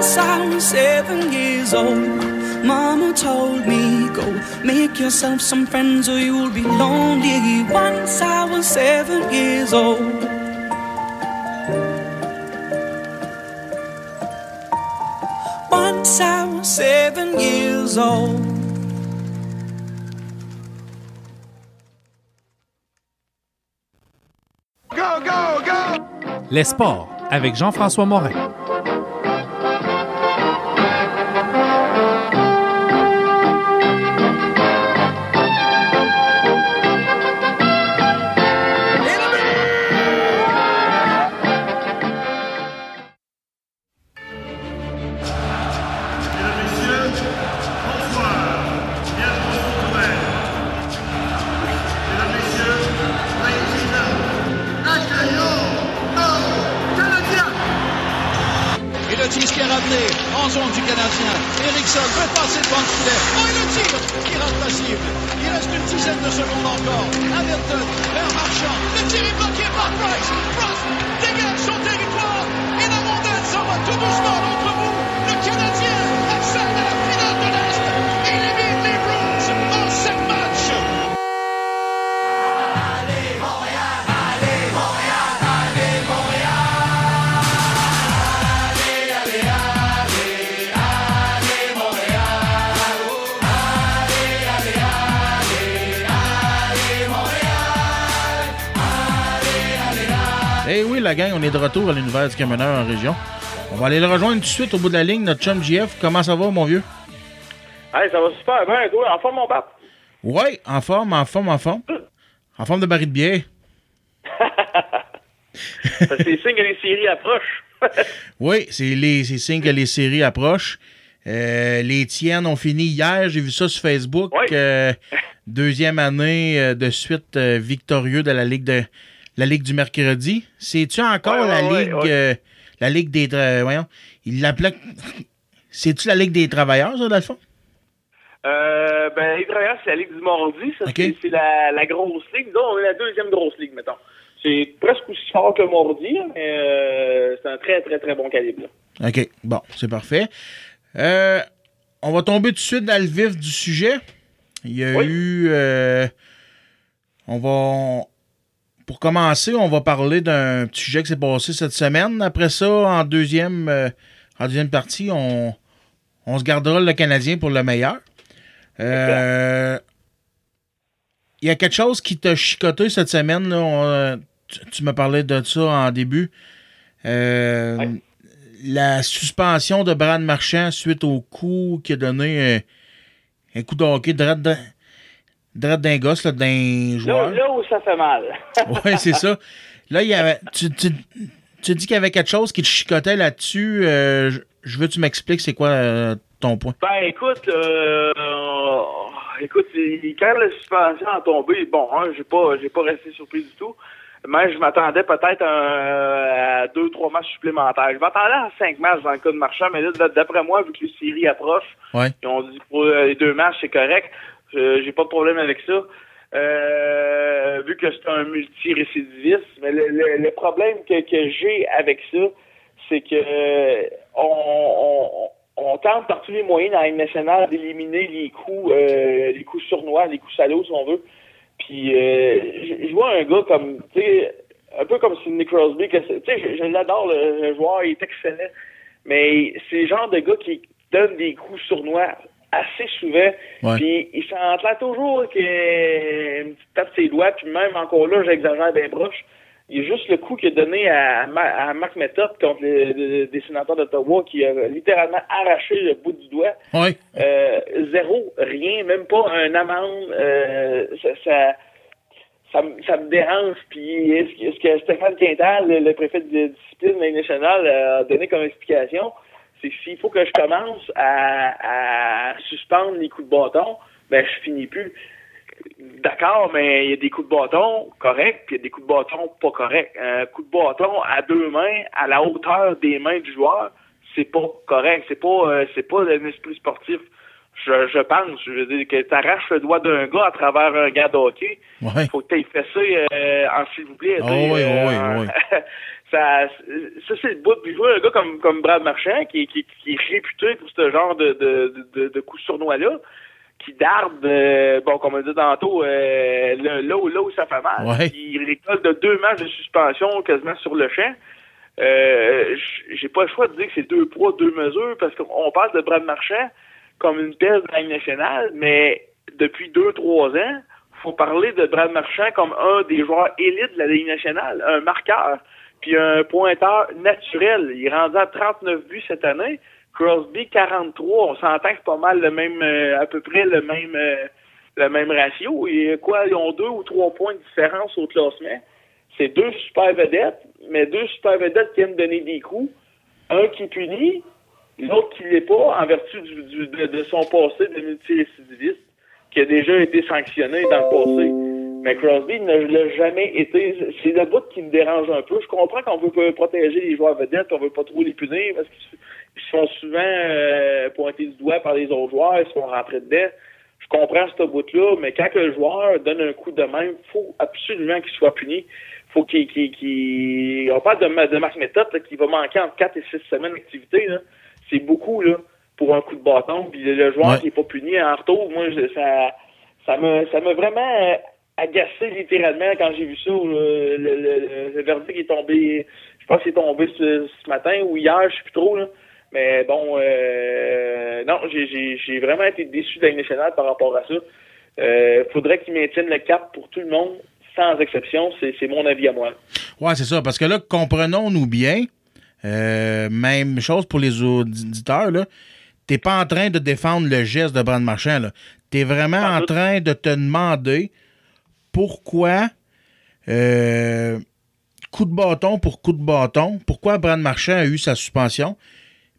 Once I was seven years old, Mama told me, Go make yourself some friends or you'll be lonely. Once I was seven years old. Once I was seven years old. Les sports avec Jean-François Morin. Oui, la gang, on est de retour à l'univers du camionneur en région. On va aller le rejoindre tout de suite au bout de la ligne, notre chum JF. Comment ça va, mon vieux? Hey, ça va super bien, toi. En forme, mon pape. Ouais, en forme, en forme, en forme. En forme de baril de bière. C'est signe que les séries approchent. [laughs] Oui, c'est les c'est signe que les séries approchent. Euh, les tiennes ont fini hier, j'ai vu ça sur Facebook. Euh, deuxième année euh, de suite euh, victorieux de la Ligue de la Ligue du mercredi. C'est-tu encore Ouais, la ouais, Ligue ouais. euh, la Ligue des tra- voyons, il l'appelait [laughs] C'est-tu la Ligue des travailleurs, ça, dans le fond? Euh, ben, les travailleurs, c'est la Ligue du Mardi. Ça, c'est- c'est la, la grosse ligue. Nous, on est la deuxième grosse ligue, mettons. C'est presque aussi fort que Mardi, mais euh, c'est un très, très, très bon calibre. là. OK, bon, c'est parfait. Euh, on va tomber tout de suite dans le vif du sujet. Il y a eu. euh, on va. Pour commencer, on va parler d'un petit sujet qui s'est passé cette semaine. Après ça, en deuxième, euh, en deuxième partie, on, on se gardera le Canadien pour le meilleur. Euh, Il y a quelque chose qui t'a chicoté cette semaine. là. On, tu, tu me parlais de ça en début. Euh, La suspension de Brad Marchand suite au coup qui a donné un coup de hockey direct d'un gosse, là, d'un joueur. là où ça fait mal. [laughs] Oui, c'est ça. Là, il y avait. Tu, tu, tu dis qu'il y avait quelque chose qui te chicotait là-dessus. euh, je- veux que tu m'expliques c'est quoi euh, ton point. Ben, écoute, euh, écoute, il- quand la suspension a tombé, bon, hein, j'ai pas, j'ai pas resté surpris du tout. Mais je m'attendais peut-être à, à deux, trois matchs supplémentaires. Je m'attendais à cinq matchs dans le cas de Marchand, mais là, d'après moi, vu que les séries approchent, Ouais. ils ont dit pour euh, les deux matchs, c'est correct. Euh, j'ai pas de problème avec ça. Euh, vu que c'est un multi-récidiviste. Mais le, le- problème que, que j'ai avec ça, c'est que euh, on, on, tente par tous les moyens dans la nationale d'éliminer les coups euh, les coups sournois, les coups salauds, si on veut. Puis euh, je vois un gars comme tu sais un peu comme Sidney Crosby, tu sais, je, je l'adore le, le joueur, il est excellent. Mais c'est le genre de gars qui donne des coups sournois assez souvent. Ouais. Puis il s'entend toujours qu'il tape ses doigts, puis même encore là, j'exagère bien proche. Il y a juste le coup qu'il a donné à, à Marc Method contre les, les- des sénateurs d'Ottawa qui a littéralement arraché le bout du doigt. Euh, zéro, rien, même pas un amende. Euh, ça, ça, ça, me- ça me dérange. Puis est-ce que, est-ce que Stéphane Quintal, le, le préfet de discipline nationale, a donné comme explication, c'est s'il faut que je commence à, à suspendre les coups de bâton, ben je finis plus. D'accord, mais il y a des coups de bâton corrects, puis il y a des coups de bâton pas corrects. Un coup de bâton à deux mains, à la hauteur des mains du joueur, c'est pas correct. C'est pas, euh, c'est pas un esprit sportif. Je, je pense, je veux dire, que t'arraches le doigt d'un gars à travers un gars de hockey. Ouais. Faut que t'aies fessé euh, en s'il vous plaît. Ah sais, oui, euh, oui, oui. [laughs] ça, ça c'est le bout. Puis je vois un gars comme, comme Brad Marchand qui, qui, qui est réputé pour ce genre de, de, de, de coups sournois-là, qui darde, euh, bon, comme on dit tantôt, euh, le- là, où, là où ça fait mal. Ouais. Il récolte de deux matchs de suspension quasiment sur le champ. Euh, j'ai pas le choix de dire que c'est deux poids, deux mesures, parce qu'on parle de Brad Marchand comme une pièce de la Ligue nationale, mais depuis deux, trois ans, faut parler de Brad Marchand comme un des joueurs élites de la Ligue nationale, un marqueur, puis un pointeur naturel. Il est rendu à 39 buts cette année. Crosby 43. On s'entend que c'est pas mal le même, euh, à peu près le même, euh, le même ratio. Et quoi, ils ont deux ou trois points de différence au classement. C'est deux super vedettes, mais deux super vedettes qui aiment donner des coups. Un qui punit, l'autre qui l'est pas en vertu du, du- de, de son passé de multirécidiviste, qui a déjà été sanctionné dans le passé. Mais Crosby ne l'a jamais été. C'est le bout qui me dérange un peu. Je comprends qu'on veut protéger les joueurs vedettes, qu'on veut pas trop les punir parce qu'ils se font souvent euh, pointer du doigt par les autres joueurs, ils se font rentrer dedans. Je comprends ce bout-là, mais quand le joueur donne un coup de même, faut absolument qu'il soit puni. Faut qu'il, qu'il, qu'il- on parle de, ma- de Marc qui va manquer entre 4 et 6 semaines d'activité. là. C'est beaucoup là pour un coup de bâton. Puis le, joueur Ouais. qui est pas puni en retour, moi je- ça ça me ça m'a vraiment euh, agacé littéralement quand j'ai vu ça. Le, le, le- le verdict est tombé, je pense qu'il est tombé ce, ce matin ou hier, je sais plus trop là. Mais bon, euh, non, j'ai- vraiment été déçu de la nationale par rapport à ça. Euh, faudrait qu'ils maintiennent le cap pour tout le monde, sans exception. C'est mon avis à moi. Ouais, c'est ça. Parce que là, comprenons-nous bien, euh, même chose pour les auditeurs, là. T'es pas en train de défendre le geste de Brand Marchand, là. T'es vraiment en train de te demander pourquoi euh, coup de bâton pour coup de bâton, pourquoi Brand Marchand a eu sa suspension,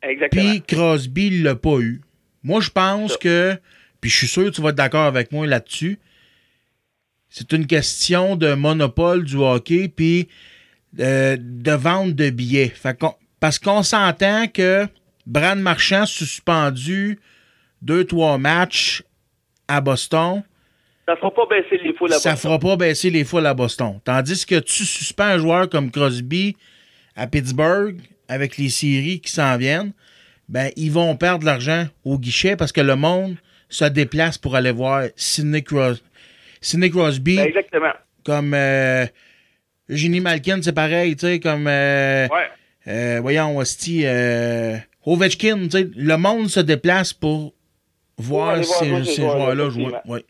Exactement. puis Crosby l'a pas eu. Moi, je pense que, puis je suis sûr que tu vas être d'accord avec moi là-dessus, c'est une question de monopole du hockey, puis euh, de vente de billets. Fait parce qu'on s'entend que Brand Marchand suspendu deux, trois matchs à Boston, Ça fera pas baisser les foules à ça Boston. fera pas baisser les foules à Boston. Tandis que tu suspends un joueur comme Crosby à Pittsburgh avec les séries qui s'en viennent, ben ils vont perdre de l'argent au guichet parce que le monde se déplace pour aller voir Sidney, Cros- Sidney Crosby. Ben, exactement. Comme euh, Malkin, c'est pareil, tu sais, comme euh, euh, voyons, Hostie, euh, Ovechkin, tu sais, le monde se déplace pour voir ces, ces joueurs-là, jouer. Ouais.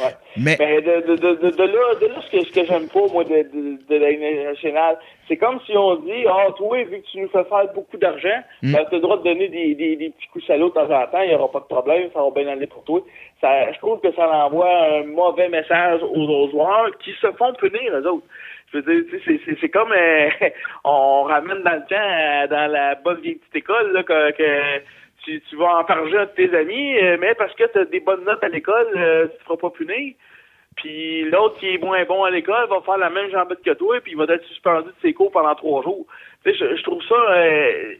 Ouais. Mais- Ben, de, de, de, de, de là, de là, ce que, ce que j'aime pas, moi, de, de, de la nationale, c'est comme si on dit, ah, toi, vu que tu nous fais faire beaucoup d'argent, Mm. ben, t'as le droit de donner des, des, des petits coups salauds de temps en temps, il n'y aura pas de problème, ça va bien aller pour toi. Ça, je trouve que ça envoie un mauvais message aux autres joueurs qui se font punir, eux autres. Je veux dire, tu c'est- comme, euh, [laughs] on ramène dans le temps, euh, dans la bonne vieille petite école, là, que, que tu, tu vas enfarger un de tes amis, euh, mais parce que tu as des bonnes notes à l'école, euh, tu te feras pas punir. Puis l'autre qui est moins bon à l'école va faire la même jambette que toi, puis il va être suspendu de ses cours pendant trois jours. Tu sais, je, je trouve ça, euh,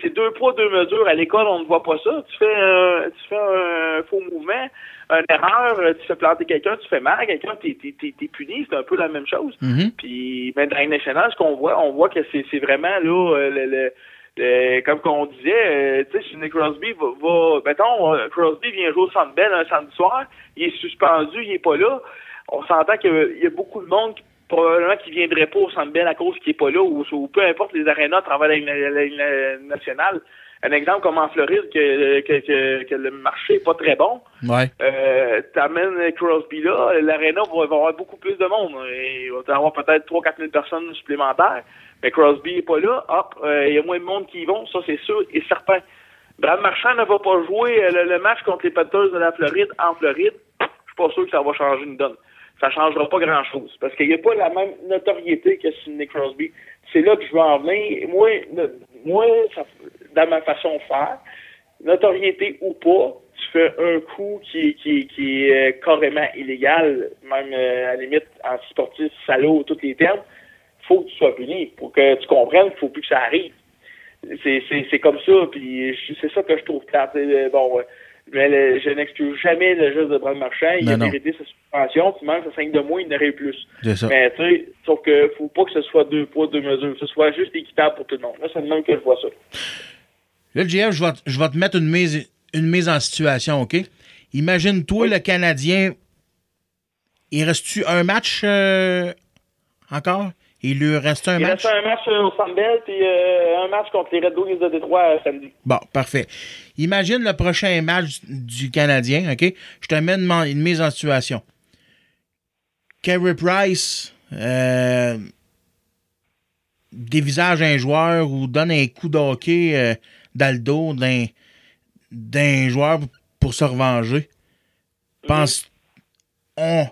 c'est deux poids, deux mesures. À l'école, on ne voit pas ça. Tu fais, un, tu fais un faux mouvement, une erreur, tu fais planter quelqu'un, tu fais mal à quelqu'un, t'es t'es puni. C'est un peu la même chose. Puis, ben, dans nationale, ce qu'on voit, on voit que c'est vraiment là, le, le- le- comme qu'on disait, euh, tu sais, Sidney Crosby va, va mettons, euh, Crosby vient jouer au Centre Bell un samedi soir, il est suspendu, il est pas là. On s'entend qu'il y a beaucoup de monde qui, probablement qui viendrait pas au Centre Bell à cause qu'il est pas là ou, ou peu importe les arénas à travers la, la- la- la- nationale. Un exemple comme en Floride que, que, que, que le marché est pas très bon. Ouais. Euh, t'amènes Crosby là, l'aréna va, va avoir beaucoup plus de monde. Il va y avoir peut-être 3-4 000 personnes supplémentaires. Mais Crosby est pas là, hop, euh, il y a moins de monde qui y vont, ça c'est sûr et certain. Brad Marchand ne va pas jouer euh, le, match contre les Panthers de la Floride en Floride. Je suis pas sûr que ça va changer une donne. Ça changera pas grand-chose. Parce qu'il n'y a pas la même notoriété que Sidney Crosby. C'est là que je veux en venir. Moi, dans ma façon de faire, notoriété ou pas, tu fais un coup qui, qui, est euh, carrément illégal, même euh, à la limite anti-sportif, salaud, tous les termes, faut que tu sois puni. Pour que tu comprennes qu'il faut plus que ça arrive. C'est, c'est, c'est comme ça, puis c'est ça que je trouve plate. Euh, Bon, mais le- je n'excuse jamais le geste de Brad Marchand. Il Non, a mérité sa suspension. Tu manques ça 5 de moins, il n'aurait plus. C'est ça. Mais tu sais, sauf que faut pas que ce soit deux poids, deux mesures. Que ce soit juste équitable pour tout le monde. Là, c'est le même que je vois ça. Là, le GF, je vais, te- je vais te mettre une mise, une mise en situation, OK? Imagine-toi, le Canadien, il reste-tu un match euh, encore? Il lui reste un Il match? reste un match euh, au Centre Bell, puis euh, un match contre les Red Wings de Détroit euh, samedi. Bon, parfait. Imagine le prochain match du Canadien, OK? Je te mets une, mise en situation. Carey Price euh, dévisage un joueur ou donne un coup de hockey euh, dans le dos d'un, d'un joueur pour se revenger. Pense, on,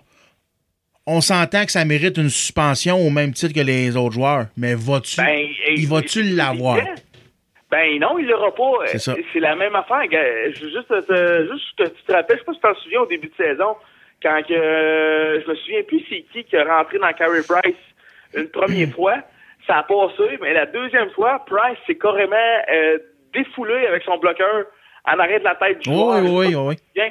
on s'entend que ça mérite une suspension au même titre que les autres joueurs, mais vas-tu, Ben, il va-tu l'avoir? Ben non, il l'aura pas. C'est la même affaire. gars. Je veux juste, te- juste que tu te rappelles, je sais pas si tu t'en souviens au début de saison, quand que, euh, je me souviens plus c'est qui qui est rentré dans Carey Price une première [clears throat] fois, ça a passé, mais la deuxième fois, Price s'est carrément euh, défoulé avec son bloqueur en arrêt de la tête du Oui, joueur. oui, oui, oui.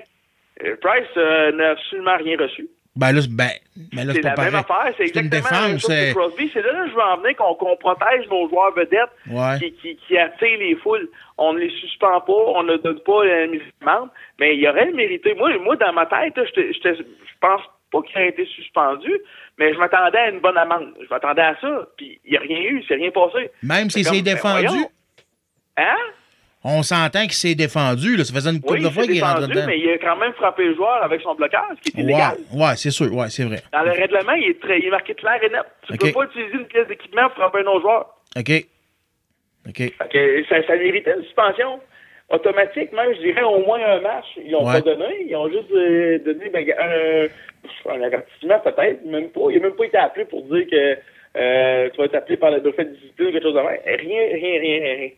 Euh, Price euh, n'a absolument rien reçu. Ben là, c'est- ben, ben là, C'est la même affaire, c'est exactement la même chose que Crosby. C'est là que je veux en venir qu'on protège nos joueurs vedettes Ouais. qui, qui, qui attirent les foules. On ne les suspend pas, on ne donne pas la mise amende, mais il aurait mérité. Moi, moi dans ma tête, là, je pense pas qu'il aurait été suspendu, mais je m'attendais à une bonne amende. Je m'attendais à ça, puis il n'y a rien eu, c'est rien passé. Même si C'est comme, c'est ben défendu, voyons. Hein? On s'entend qu'il s'est défendu. Là. Ça faisait une couple Oui, de fois qu'il est rentré défendu, dedans. mais il a quand même frappé le joueur avec son blocage, qui est Ouais, illégal. ouais, c'est sûr. Ouais, c'est vrai. Dans le règlement, il est, très, il est marqué clair et net. Tu Ok. peux pas utiliser une pièce d'équipement pour frapper un autre joueur. OK. OK. Ça, ça méritait une suspension automatique, même, je dirais, au moins un match. Ils n'ont Ouais. pas donné. Ils ont juste euh, donné ben, un, un avertissement, peut-être, même pas. Il n'a même pas été appelé pour dire que euh, tu vas être appelé par le dauphin de discipline ou quelque chose de même. Rien, rien, rien, rien, rien.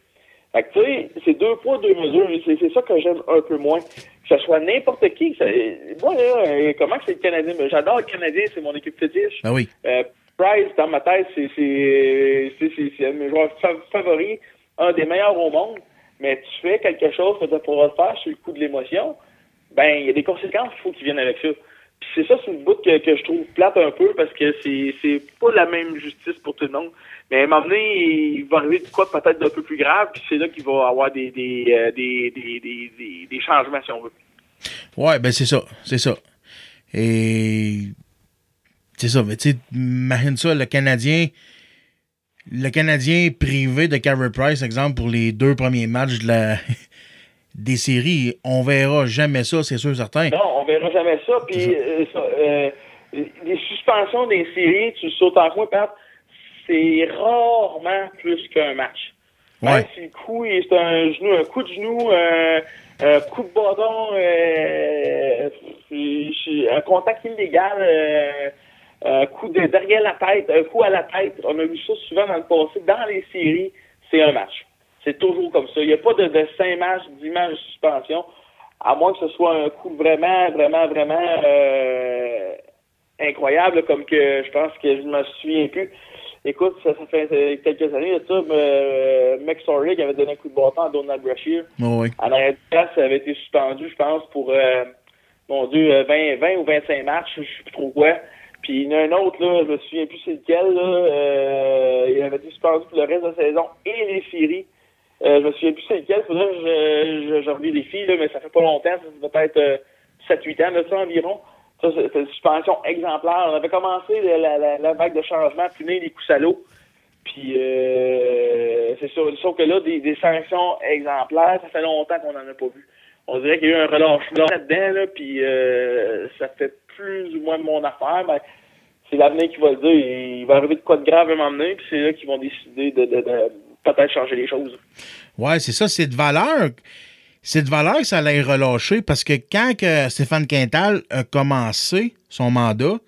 Fait que, tu sais, c'est deux poids, deux mesures. C'est, c'est ça que j'aime un peu moins. Que ce soit n'importe qui. Ça- moi, là, euh, comment que c'est le Canadien? J'adore le Canadien, c'est mon équipe fétiche. Ben oui. Euh, Price, dans ma tête, c'est c'est c'est c'est- c'est un de mes joueurs fa- favoris, un des meilleurs au monde. Mais tu fais quelque chose que tu pourras faire sur le coup de l'émotion, ben il y a des conséquences qu'il faut qu'ils viennent avec ça. C'est ça, c'est une bout que, que je trouve plate un peu parce que c'est pas la même justice pour tout le monde. Mais à un moment donné, il va arriver de quoi peut-être d'un peu plus grave, puis c'est là qu'il va avoir des des, euh, des, des, des, changements si on veut. Ouais, ben c'est ça. C'est ça. Et. C'est ça. Mais tu sais, imagine ça, le Canadien. Le Canadien privé de Carey Price, exemple, pour les deux premiers matchs de la, [laughs] des séries, on verra jamais ça, c'est sûr, certain. Non, on verra jamais ça. Puis euh, euh, les suspensions des séries, tu sautes en coin, Pat, c'est rarement plus qu'un match. Même Ouais. si le coup, c'est un genou, un coup de genou, euh, un coup de bâton, euh, un contact illégal, euh, un coup de derrière la tête, un coup à la tête. On a vu ça souvent dans le passé. Dans les séries, c'est un match. C'est toujours comme ça. Il n'y a pas de, de 5 matchs, 10 matchs de suspension, à moins que ce soit un coup vraiment, vraiment, vraiment euh, incroyable, comme que je pense que je ne me souviens plus. Écoute, ça, ça fait euh, quelques années, ça, euh, qui avait donné un coup de bâton à Donald Brashear. Ouais, ouais. En arrière de place, ça avait été suspendu, je pense, pour, euh, mon Dieu, euh, 20, 20 ou 25 matchs, je sais plus trop quoi. Puis il y en a un autre, là, je me souviens plus c'est lequel, là, euh, il avait été suspendu pour le reste de la saison et les séries. Euh, je me souviens plus c'est lequel, faudrait que je, je, je filles, là, mais ça fait pas longtemps, ça fait peut-être euh, 7-8 ans de ça environ. Ça, c'est une suspension exemplaire. On avait commencé la, la, la, vague de changement, punir les coups salauds. Puis euh, c'est ça. Sauf que là, des, des sanctions exemplaires, ça fait longtemps qu'on n'en a pas vu. On dirait qu'il y a eu un relâchement là-dedans, là, puis euh, ça fait plus ou moins de mon affaire. Ben, c'est l'avenir qui va le dire. Il va arriver de quoi de grave à donné, puis c'est là qu'ils vont décider de, de, de peut-être changer les choses. Ouais, c'est ça, c'est de valeur. C'est de valeur que ça allait relâcher parce que quand que Stéphane Quintal a commencé son mandat,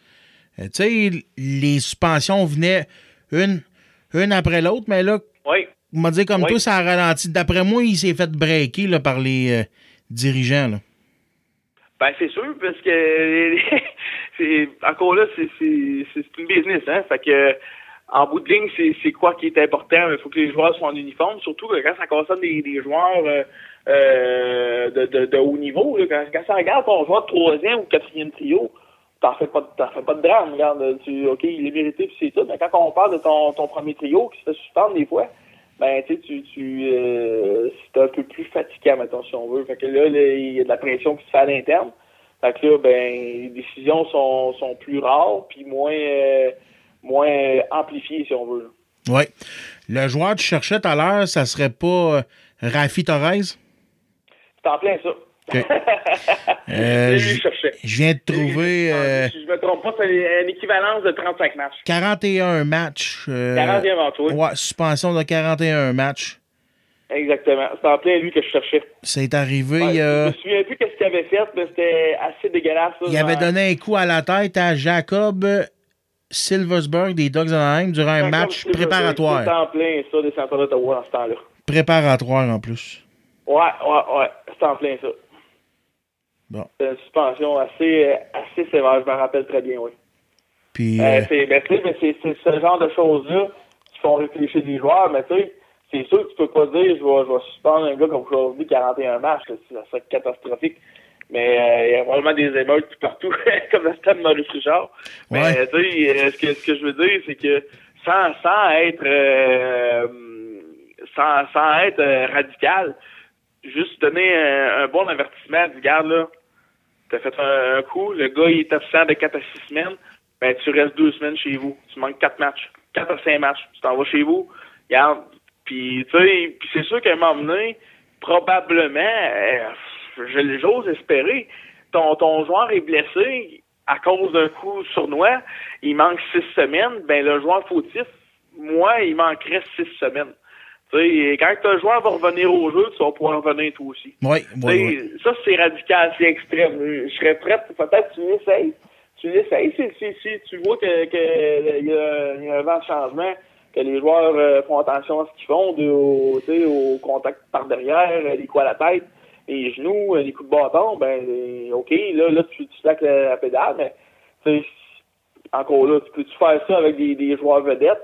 euh, tu sais, les suspensions venaient une, une après l'autre, mais là, Oui. on m'a dit comme Oui. toi, ça a ralenti. D'après moi, il s'est fait breaker là, par les euh, dirigeants. Là. Ben c'est sûr, parce que [laughs] encore là, c'est une business, hein. Fait que en bout de ligne, c'est quoi qui est important? Il faut que les joueurs soient en uniforme, surtout quand ça concerne des, des joueurs euh, euh, de, de, de haut niveau. Quand, quand ça regarde ton joueur de troisième ou quatrième trio, t'en fais pas t'en fais pas de drame. Regarde, tu, ok, il est mérité puis c'est tout. Mais quand on parle de ton, ton premier trio qui se fait suspendre des fois, ben tu tu, tu euh, c'est un peu plus fatigant, mettons, si on veut. Fait que là, là, il y a de la pression qui se fait à l'interne. Fait que là, ben, les décisions sont, sont plus rares puis moins euh, moins amplifiées, si on veut. Oui. Le joueur que tu cherchais tout à l'heure, ça serait pas euh, Rafi Torres? C'est en plein ça. Euh, [laughs] je viens de trouver euh, Si je me trompe pas, c'est une équivalence de 35 matchs. 41 matchs. euh, 41 matchs, oui. Ouais, suspension de 41 matchs. Exactement. C'est en plein lui que je cherchais. C'est arrivé. Ouais, Je me souviens plus qu'est-ce qu'il avait fait, mais c'était assez dégueulasse. ça, il avait donné un coup à la tête à Jacob Silversberg des Dogs Anaheim durant un match préparatoire. C'était en plein ça, des centres d'Ottawa dans ce temps-là. Préparatoire en plus. Ouais, ouais, ouais. C'était en plein ça. Bon. C'est une suspension assez, assez sévère, je me rappelle très bien, oui. Puis, Euh, euh, c'est, ben, tu sais, mais c'est, c'est ce genre de choses-là qui font réfléchir les joueurs, mais tu sais, c'est sûr que tu peux pas dire je vais, je vais suspendre un gars comme aujourd'hui 41 matchs, ça serait catastrophique. Mais euh, il y a vraiment des émeutes tout partout, [laughs] comme le stade Maurice Richard. Mais Ouais. tu sais, euh, ce que, ce que je veux dire, c'est que sans, sans être euh, sans, sans être euh, radical, juste donner un, un bon avertissement, du garde là, t'as fait un, un coup, le gars il est absent de 4 à 6 semaines, ben tu restes deux semaines chez vous. Tu manques quatre matchs. quatre à cinq matchs. Tu t'en vas chez vous. Regarde. Puis tu sais, puis c'est sûr qu'à un moment donné, probablement, euh, j'ose espérer, ton, ton joueur est blessé à cause d'un coup sournois, il manque six semaines, ben le joueur fautif, moi, il manquerait six semaines. Tu sais, quand ton joueur va revenir au jeu, tu vas pouvoir revenir toi aussi. Oui, sais, Ça, c'est radical, c'est extrême. Je serais prêt, peut-être tu l'essayes. Tu l'essayes si, si, si tu vois que, que y, a, y a un vent de changement, que les joueurs euh, font attention à ce qu'ils font, de, au, tu sais, au contact par derrière, euh, les coups à la tête, les genoux, euh, les coups de bâton, ben euh, OK, là, là tu, tu slack la, pédale, mais encore là, tu peux-tu faire ça avec des, des joueurs vedettes?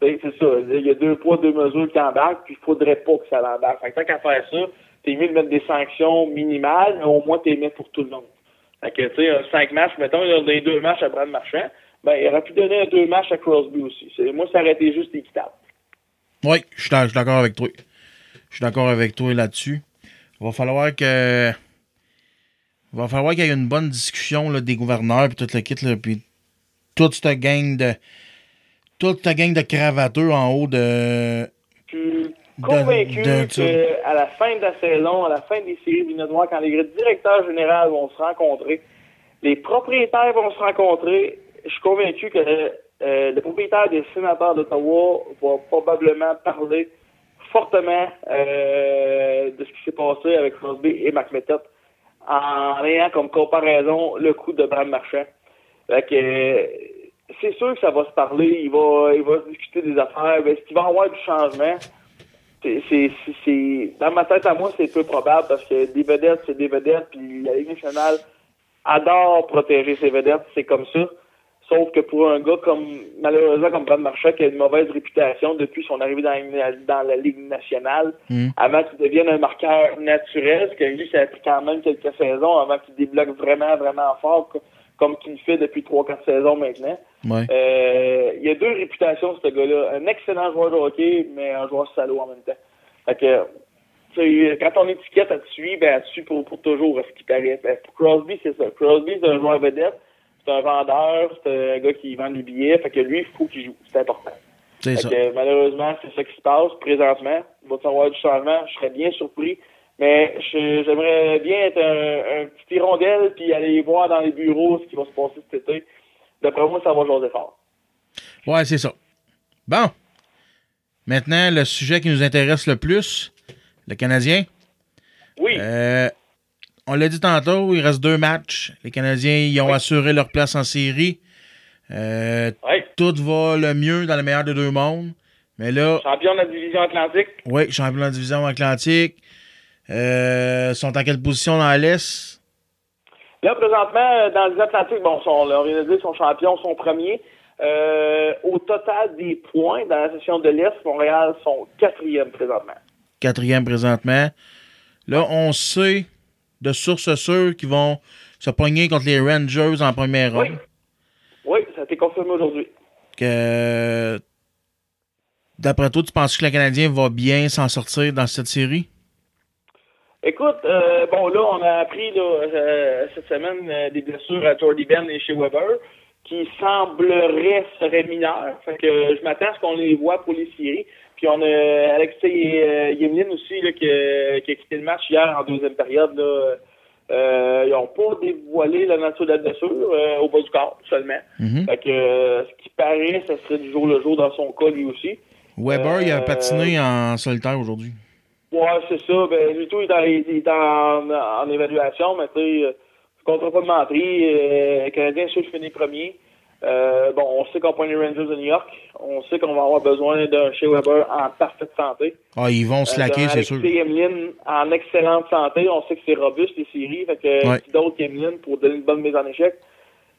C'est ça. Il y a deux poids, deux mesures qui embarquent, puis il faudrait pas que ça l'embarque. Fait que tant qu'à faire ça, t'es mieux de mettre des sanctions minimales, mais au moins t'es mis pour tout le monde. Fait que, tu sais, cinq matchs, mettons, donné deux matchs à Brad Marchand, ben, il aurait pu donner un deux matchs à Crosby aussi. Moi, ça aurait été juste équitable. Oui, je suis d'accord avec toi. Je suis d'accord avec toi là-dessus. Il va falloir que. Il va falloir qu'il y ait une bonne discussion là, des gouverneurs puis toute le kit, là, puis toute cette gang de. Toute ta gang de cravateux en haut de. suis convaincu de- de ça. qu'à la fin de la saison, à la fin des séries éliminatoires, quand les directeurs généraux vont se rencontrer, les propriétaires vont se rencontrer, je suis convaincu que euh, le propriétaire des sénateurs d'Ottawa va probablement parler fortement euh, de ce qui s'est passé avec Crosby et McMethod en ayant comme comparaison le coup de Bram Marchand. Euh, c'est sûr que ça va se parler, il va, il va discuter des affaires, mais est-ce qu'il va y avoir du changement? C'est- dans ma tête à moi, c'est peu probable parce que des vedettes, c'est des vedettes, puis la Ligue nationale adore protéger ses vedettes, c'est comme ça. Sauf que pour un gars comme, malheureusement, comme Brad Marchand, qui a une mauvaise réputation depuis son arrivée dans, la- dans la Ligue nationale, Hmm. avant qu'il devienne un marqueur naturel, parce que lui, ça a pris quand même quelques saisons avant qu'il débloque vraiment, vraiment fort, co- comme qu'il le fait depuis trois, quatre saisons maintenant. Ouais. Euh, il y a deux réputations, ce gars-là. Un excellent joueur de hockey, mais un joueur salaud en même temps. Fait que, tu sais, quand ton étiquette, elle te suit, ben, suit pour, pour toujours, à ce qui paraît. Ben, pour Crosby, c'est ça. Crosby, c'est un joueur vedette. C'est un vendeur, c'est un gars qui vend des billets. Fait que lui, il faut qu'il joue. C'est important. C'est ça. que, malheureusement, c'est ça qui se passe présentement. Il va y avoir du changement? Je serais bien surpris. Mais je- j'aimerais bien être un, un petit hirondelle puis aller voir dans les bureaux ce qui va se passer cet été. D'après moi, ça va jaser fort. Ouais, c'est ça. Bon. Maintenant, le sujet qui nous intéresse le plus, le Canadien. Oui. Euh, on l'a dit tantôt, il reste deux matchs. Les Canadiens ils ont assuré leur place en série. Euh, Tout va le mieux dans le meilleur des deux mondes. Mais là, Champion de la division Atlantique. oui, champion de la division Atlantique. Euh, sont en quelle position dans l'Est? Là, présentement, dans les Atlantiques, bon, sont, on vient de dire, sont champions, sont premiers. Euh, au total des points dans la session de l'Est, Montréal sont quatrième présentement. Quatrième présentement. Là, on sait de sources sûres qu'ils vont se pogner contre les Rangers en première ronde. Oui, ça a été confirmé aujourd'hui. Que d'après toi, tu penses que le Canadien va bien s'en sortir dans cette série? Écoute, euh, bon, là, on a appris là, euh, cette semaine euh, des blessures à Jordy Ben et chez Weber qui sembleraient seraient mineures. Fait que euh, je m'attends à ce qu'on les voit pour les séries. Puis on a Alexei euh, Yemlin aussi là, qui, a- qui a quitté le match hier en deuxième période. Là. Euh, ils n'ont pas dévoilé la nature de la blessure euh, au bas du corps seulement. Mhm. Fait que euh, ce qui paraît, ça serait du jour le jour dans son cas lui aussi. Weber, il a Euh, patiné en solitaire aujourd'hui. Ouais, c'est ça. Ben, du tout, il est en, il est en, en évaluation, mais tu sais, euh, je ne pas de mentir. Euh, le Canadien, sûr, finit premier. Euh, bon, on sait qu'on prend les Rangers de New York. On sait qu'on va avoir besoin d'un Shea Weber en parfaite santé. Ah, ils vont slacker, Euh, c'est sûr. Emeline en excellente santé. On sait que c'est robuste, les séries. Fait que Ouais. qui d'autre qu'Emeline pour donner une bonne mise en échec.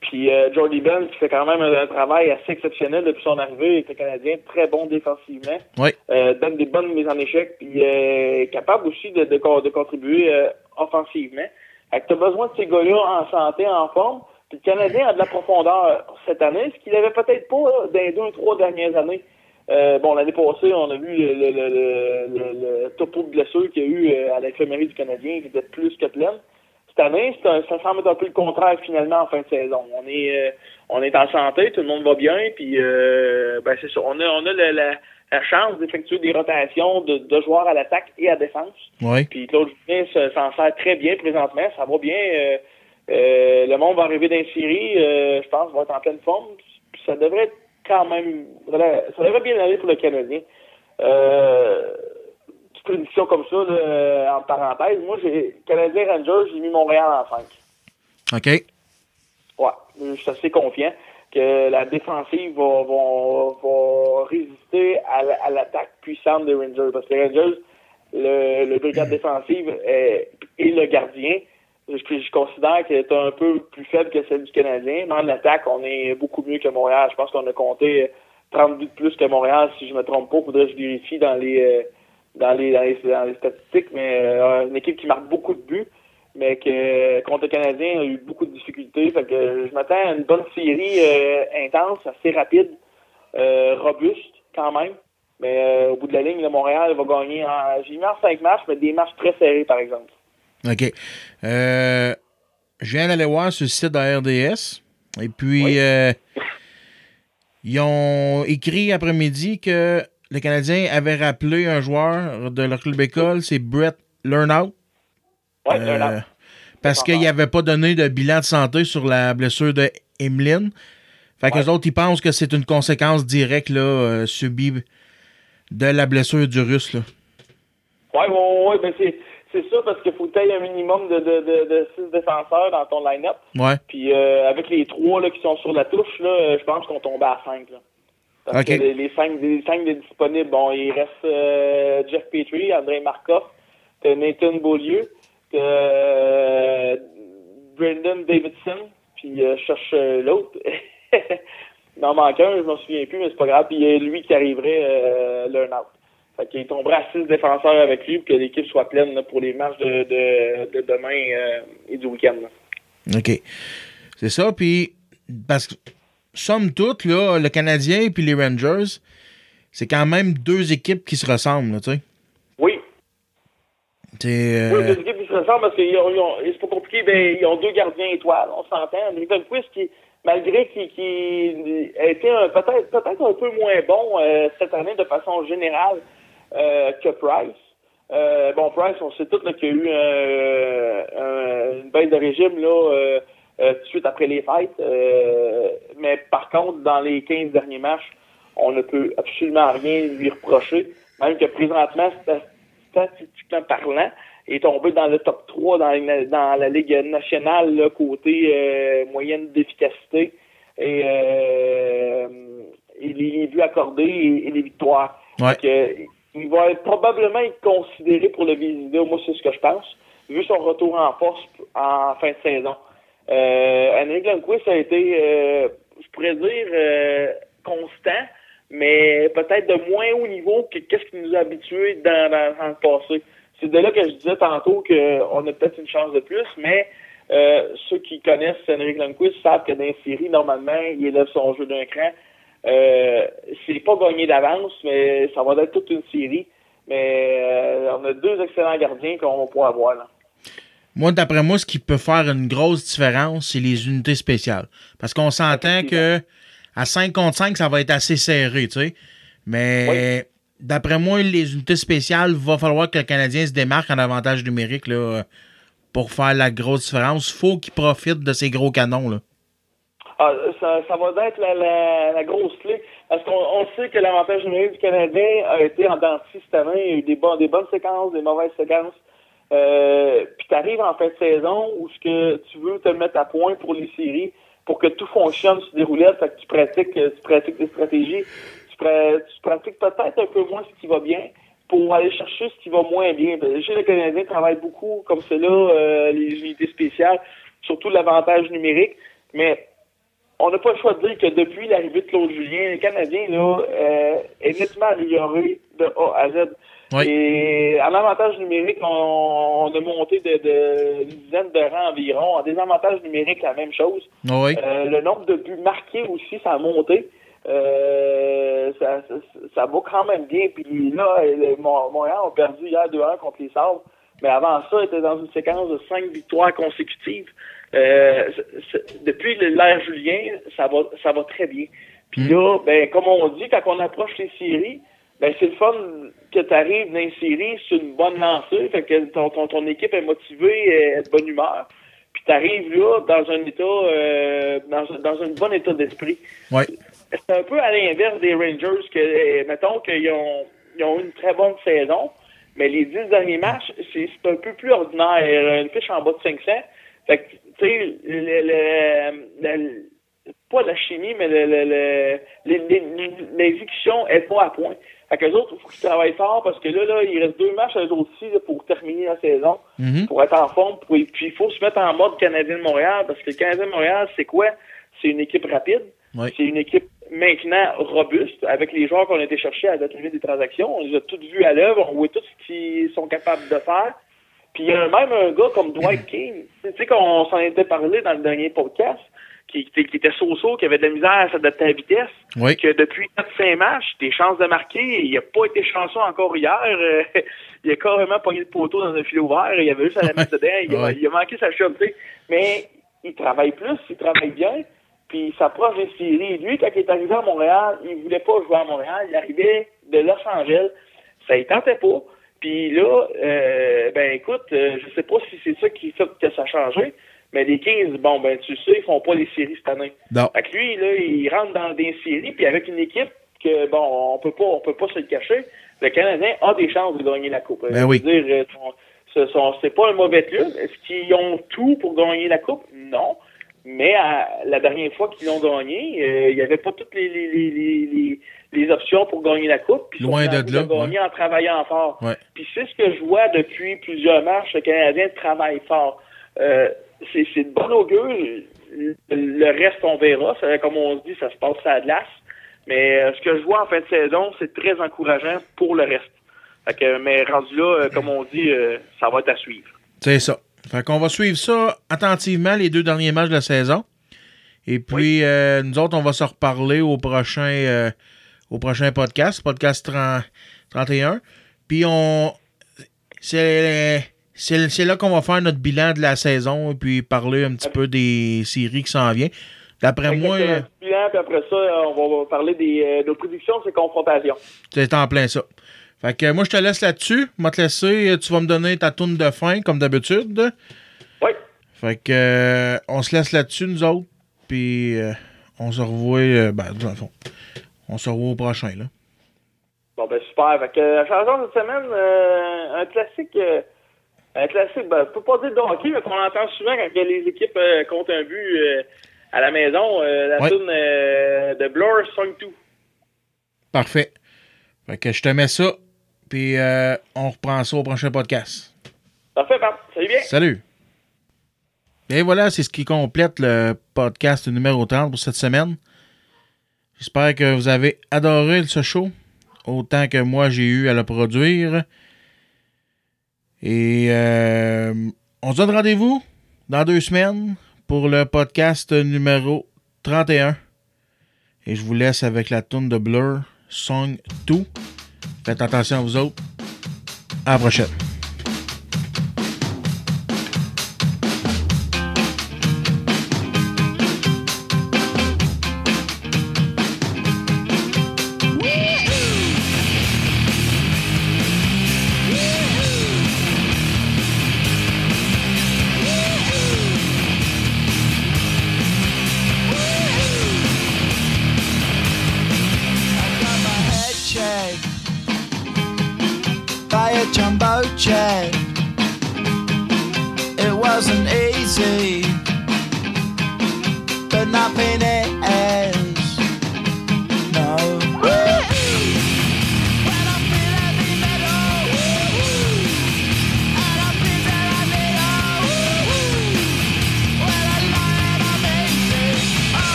Puis euh, Jordy Ben qui fait quand même un, un travail assez exceptionnel depuis son arrivée avec le Canadien, très bon défensivement. Oui. Euh, donne des bonnes mises en échec, puis euh, capable aussi de, de, de contribuer euh, offensivement. Fait que t'as besoin de ces gars-là en santé, en forme. Puis le Canadien a de la profondeur cette année, ce qu'il avait peut-être pas là, dans les deux, trois dernières années. Euh, bon, l'année passée, on a vu le, le, le, le, le topo de blessure qu'il y a eu euh, à l'infirmerie du Canadien qui était plus que pleine. Cette année, un- ça semble être un peu le contraire finalement en fin de saison. On est euh, on est en santé, tout le monde va bien, puis euh, ben c'est ça. On a on a la, la, la chance d'effectuer des rotations de, de joueurs à l'attaque et à défense. Oui. Puis Claude Julien se- s'en sert très bien présentement. Ça va bien. Euh, le monde va arriver dans euh, je pense, va être en pleine forme. Ça devrait être quand même. Ça devrait bien aller pour le Canadien. Euh, petite prédiction comme ça, là, en parenthèse. Moi, j'ai Canadien Rangers, j'ai mis Montréal en 5. OK. Ouais, je suis assez confiant que la défensive va, va, va résister à, la- à l'attaque puissante des Rangers. Parce que les Rangers, le, le brigade défensive est- et le gardien, je, considère qu'elle est un peu plus faible que celle du Canadien. Mais en attaque, on est beaucoup mieux que Montréal. Je pense qu'on a compté 30 buts de plus que Montréal, si je me trompe pas. Faudrait que je vérifie dans les, euh, dans les, dans les, dans les statistiques. Mais euh, une équipe qui marque beaucoup de buts mais que contre le Canadien a eu beaucoup de difficultés. Fait que je m'attends à une bonne série euh, intense, assez rapide, robuste quand même. Mais au bout de la ligne, le Montréal va gagner en. J'ai mis en cinq matchs, mais des matchs très serrés, par exemple. OK. Euh, je viens d'aller voir sur le site de la RDS. Et puis, euh, ils ont écrit après-midi que le Canadien avait rappelé un joueur de leur club école, c'est Brett Lernout. Ouais, Euh, parce qu'il n'avait pas donné de bilan de santé sur la blessure de Emeline. Fait que les autres, ils pensent que c'est une conséquence directe là, euh, subie de la blessure du russe. Là. Ouais, ouais, ouais, ben c'est. C'est ça parce qu'il faut que un minimum de, de, de, de six défenseurs dans ton line-up. Ouais. Puis euh, avec les trois là, qui sont sur la touche, là, euh, je pense qu'on tombait à cinq. Là. Parce que les, les cinq, les cinq des disponibles, bon, il reste euh, Jeff Petrie, André Markov, Nathan Beaulieu, euh, Brendan Davidson, puis je cherche l'autre. [laughs] il en manque un, je m'en souviens plus, mais c'est pas grave. Puis il y a lui qui arriverait l'un out. Fait qu'il tomberait à six défenseurs avec lui pour que l'équipe soit pleine là, pour les matchs de, de, de demain euh, et du week-end. OK. C'est ça. Puis, parce que, somme toute, là, le Canadien et les Rangers, c'est quand même deux équipes qui se ressemblent, tu sais. Oui, euh, Oui, deux équipes qui se ressemblent parce que c'est pas compliqué, ben, ils ont deux gardiens étoiles, on s'entend. Quist, qui, malgré qu'il qui a été peut-être peut-être un peu moins bon euh, cette année de façon générale que Price. Euh, bon, Price, on sait tous qu'il y a eu euh, un- une baisse de régime là, euh, euh, tout de suite après les fêtes. Euh, mais par contre, dans les 15 derniers matchs, on ne peut absolument rien lui reprocher. Même que présentement, sta- statistiquement parlant, il est tombé dans le top 3 dans, la- dans la Ligue nationale, là, côté euh, moyenne d'efficacité et, euh, et les, buts accordés et, et les victoires. Ouais. Il va probablement être considéré pour le Vizina, moi c'est ce que je pense, vu son retour en force en fin de saison. Euh, Henrik Lundqvist a été, euh, je pourrais dire, euh, constant, mais peut-être de moins haut niveau que qu'est-ce qui nous a habitués dans, le passé. C'est de là que je disais tantôt qu'on a peut-être une chance de plus, mais euh, ceux qui connaissent Henrik Lundqvist savent que dans les séries, normalement, il élève son jeu d'un cran. Euh, c'est pas gagné d'avance, mais ça va être toute une série. Mais euh, on a deux excellents gardiens qu'on va pouvoir avoir là. moi, d'après moi, ce qui peut faire une grosse différence, c'est les unités spéciales. Parce qu'on s'entend que à 5 contre 5, ça va être assez serré, tu sais. Mais d'après moi, les unités spéciales, va falloir que le Canadien se démarque en avantage numérique là, pour faire la grosse différence. faut qu'il profite de ces gros canons. Là. Ah, ça, ça va être la, la, la grosse clé. Parce qu'on on sait que l'avantage numérique du Canadien a été en dentiste cette année. Il y a eu des, bon- des bonnes séquences, des mauvaises séquences. Euh, puis tu arrives en fin de saison où ce que tu veux te mettre à point pour les séries, pour que tout fonctionne sur des roulettes. Fait que tu pratiques, euh, tu pratiques des stratégies, tu, pra- tu pratiques peut-être un peu moins ce qui va bien pour aller chercher ce qui va moins bien. Ben, Chez les Canadiens travaillent beaucoup comme cela, euh, les unités spéciales, surtout l'avantage numérique, mais on n'a pas le choix de dire que depuis l'arrivée de Claude Julien, les Canadiens là, euh, est nettement amélioré de A à Z. Et en avantage numérique, on, on a monté de, de une dizaine de rangs environ. En désavantage numérique, la même chose. Oui. Euh, le nombre de buts marqués aussi, ça a monté. Euh, ça, ça, ça va quand même bien. Puis là, Montréal a perdu hier 2-1 contre les Sabres. Mais avant ça, était dans une séquence de cinq victoires consécutives. Euh, depuis l'ère Julien, ça va, ça va très bien. Puis là, ben, comme on dit, quand on approche les séries, ben, c'est le fun que tu arrives dans les séries sur une bonne lancée, fait que ton, ton, ton équipe est motivée, est de bonne humeur. Puis tu arrives là dans un état, euh, dans, dans un bon état d'esprit. Ouais. C'est un peu à l'inverse des Rangers que, euh, mettons qu'ils ont, ils ont eu une très bonne saison, mais les dix derniers matchs, c'est c'est un peu plus ordinaire. Une fiche en bas de 500. Fait que, tu sais, le, le- le- pas la chimie, mais le, le, l'exécution est pas à point. Fait que les autres, il faut qu'ils travaillent fort parce que là, là, il reste deux matchs à eux aussi là, pour terminer la saison, Mhm. pour être en forme. Pour- puis il faut se mettre en mode Canadien de Montréal parce que le Canadien de Montréal, c'est quoi? C'est une équipe rapide. Oui. C'est une équipe maintenant robuste avec les joueurs qu'on a été chercher à la date limite des transactions. On les a tous vus à l'œuvre, on voit tout ce qu'ils sont capables de faire. Puis il y a même un gars comme Dwight King, tu sais qu'on s'en était parlé dans le dernier podcast, qui, qui, qui était so-so, qui avait de la misère à s'adapter à la vitesse, Oui. que depuis 4-5 matchs, des chances de marquer, il n'a pas été chanceux encore hier. euh, [laughs] il a carrément pogné le poteau dans un filet ouvert, il avait juste à la mettre dedans, il, a, il a manqué sa sais. Mais il travaille plus, il travaille bien, puis il s'approche des séries. Lui, quand il est arrivé à Montréal, il voulait pas jouer à Montréal, il arrivait de Los Angeles, ça ne tentait pas. Puis là, euh, ben écoute, euh, je sais pas si c'est ça qui fait que ça a changé, mais les Kings, bon, ben tu sais, ils font pas les séries cette année. Non. Fait que lui, là, il rentre dans des séries, puis avec une équipe que, bon, on peut pas, on peut pas se le cacher, le Canadien a des chances de gagner la Coupe. Ben oui. dire, euh, c'est pas un mauvais club. Est-ce qu'ils ont tout pour gagner la Coupe? Non. Mais à- la dernière fois qu'ils l'ont gagné, euh, il n'y avait pas toutes les, les, les, les, options pour gagner la Coupe. Puis Loin de là, à gagner en travaillant fort. Ouais. Puis c'est ce que je vois depuis plusieurs matchs. Le Canadien travaille fort. Euh, c'est de bon augure. Le, reste, on verra. Comme on se dit, ça se passe à la glace. Mais euh, ce que je vois en fin de saison, c'est très encourageant pour le reste. Fait que, mais rendu là, comme on dit, ça va être à suivre. C'est ça. Fait qu'on va suivre ça attentivement, les deux derniers matchs de la saison. Et puis, euh, nous autres, on va se reparler au prochain, euh, au prochain podcast, podcast 30 31. Puis, on. C'est. C'est là qu'on va faire notre bilan de la saison et puis parler un petit peu des séries qui s'en viennent. D'après moi, Exactement. Bilan, puis après ça, euh, on va parler des euh, nos prédictions, c'est confrontation. c'est en plein ça. Fait que moi, je te laisse là-dessus. Je vais te laisser. Tu vas me donner ta tourne de fin, comme d'habitude. Oui. Fait que euh, on se laisse là-dessus, nous autres. Puis euh, on se revoit. euh, ben, dans le fond, on se revoit au prochain, là. Bon, ben super. Fait que, euh, changeons cette semaine, euh, un classique, euh, un classique, ben, je peux pas dire de hockey, mais qu'on entend souvent quand les équipes euh, comptent un but euh, à la maison, euh, la Ouais. tune euh, de Blur Song 2. Parfait. Fait que je te mets ça. Puis euh, on reprend ça au prochain podcast. Parfait, Pat. Salut bien. Salut. Et voilà, c'est ce qui complète le podcast numéro 30 pour cette semaine. J'espère que vous avez adoré ce show, autant que moi j'ai eu à le produire. Et euh, on se donne rendez-vous dans deux semaines pour le podcast numéro 31. Et je vous laisse avec la tune de Blur, Song 2. Faites attention à vous autres. À la prochaine.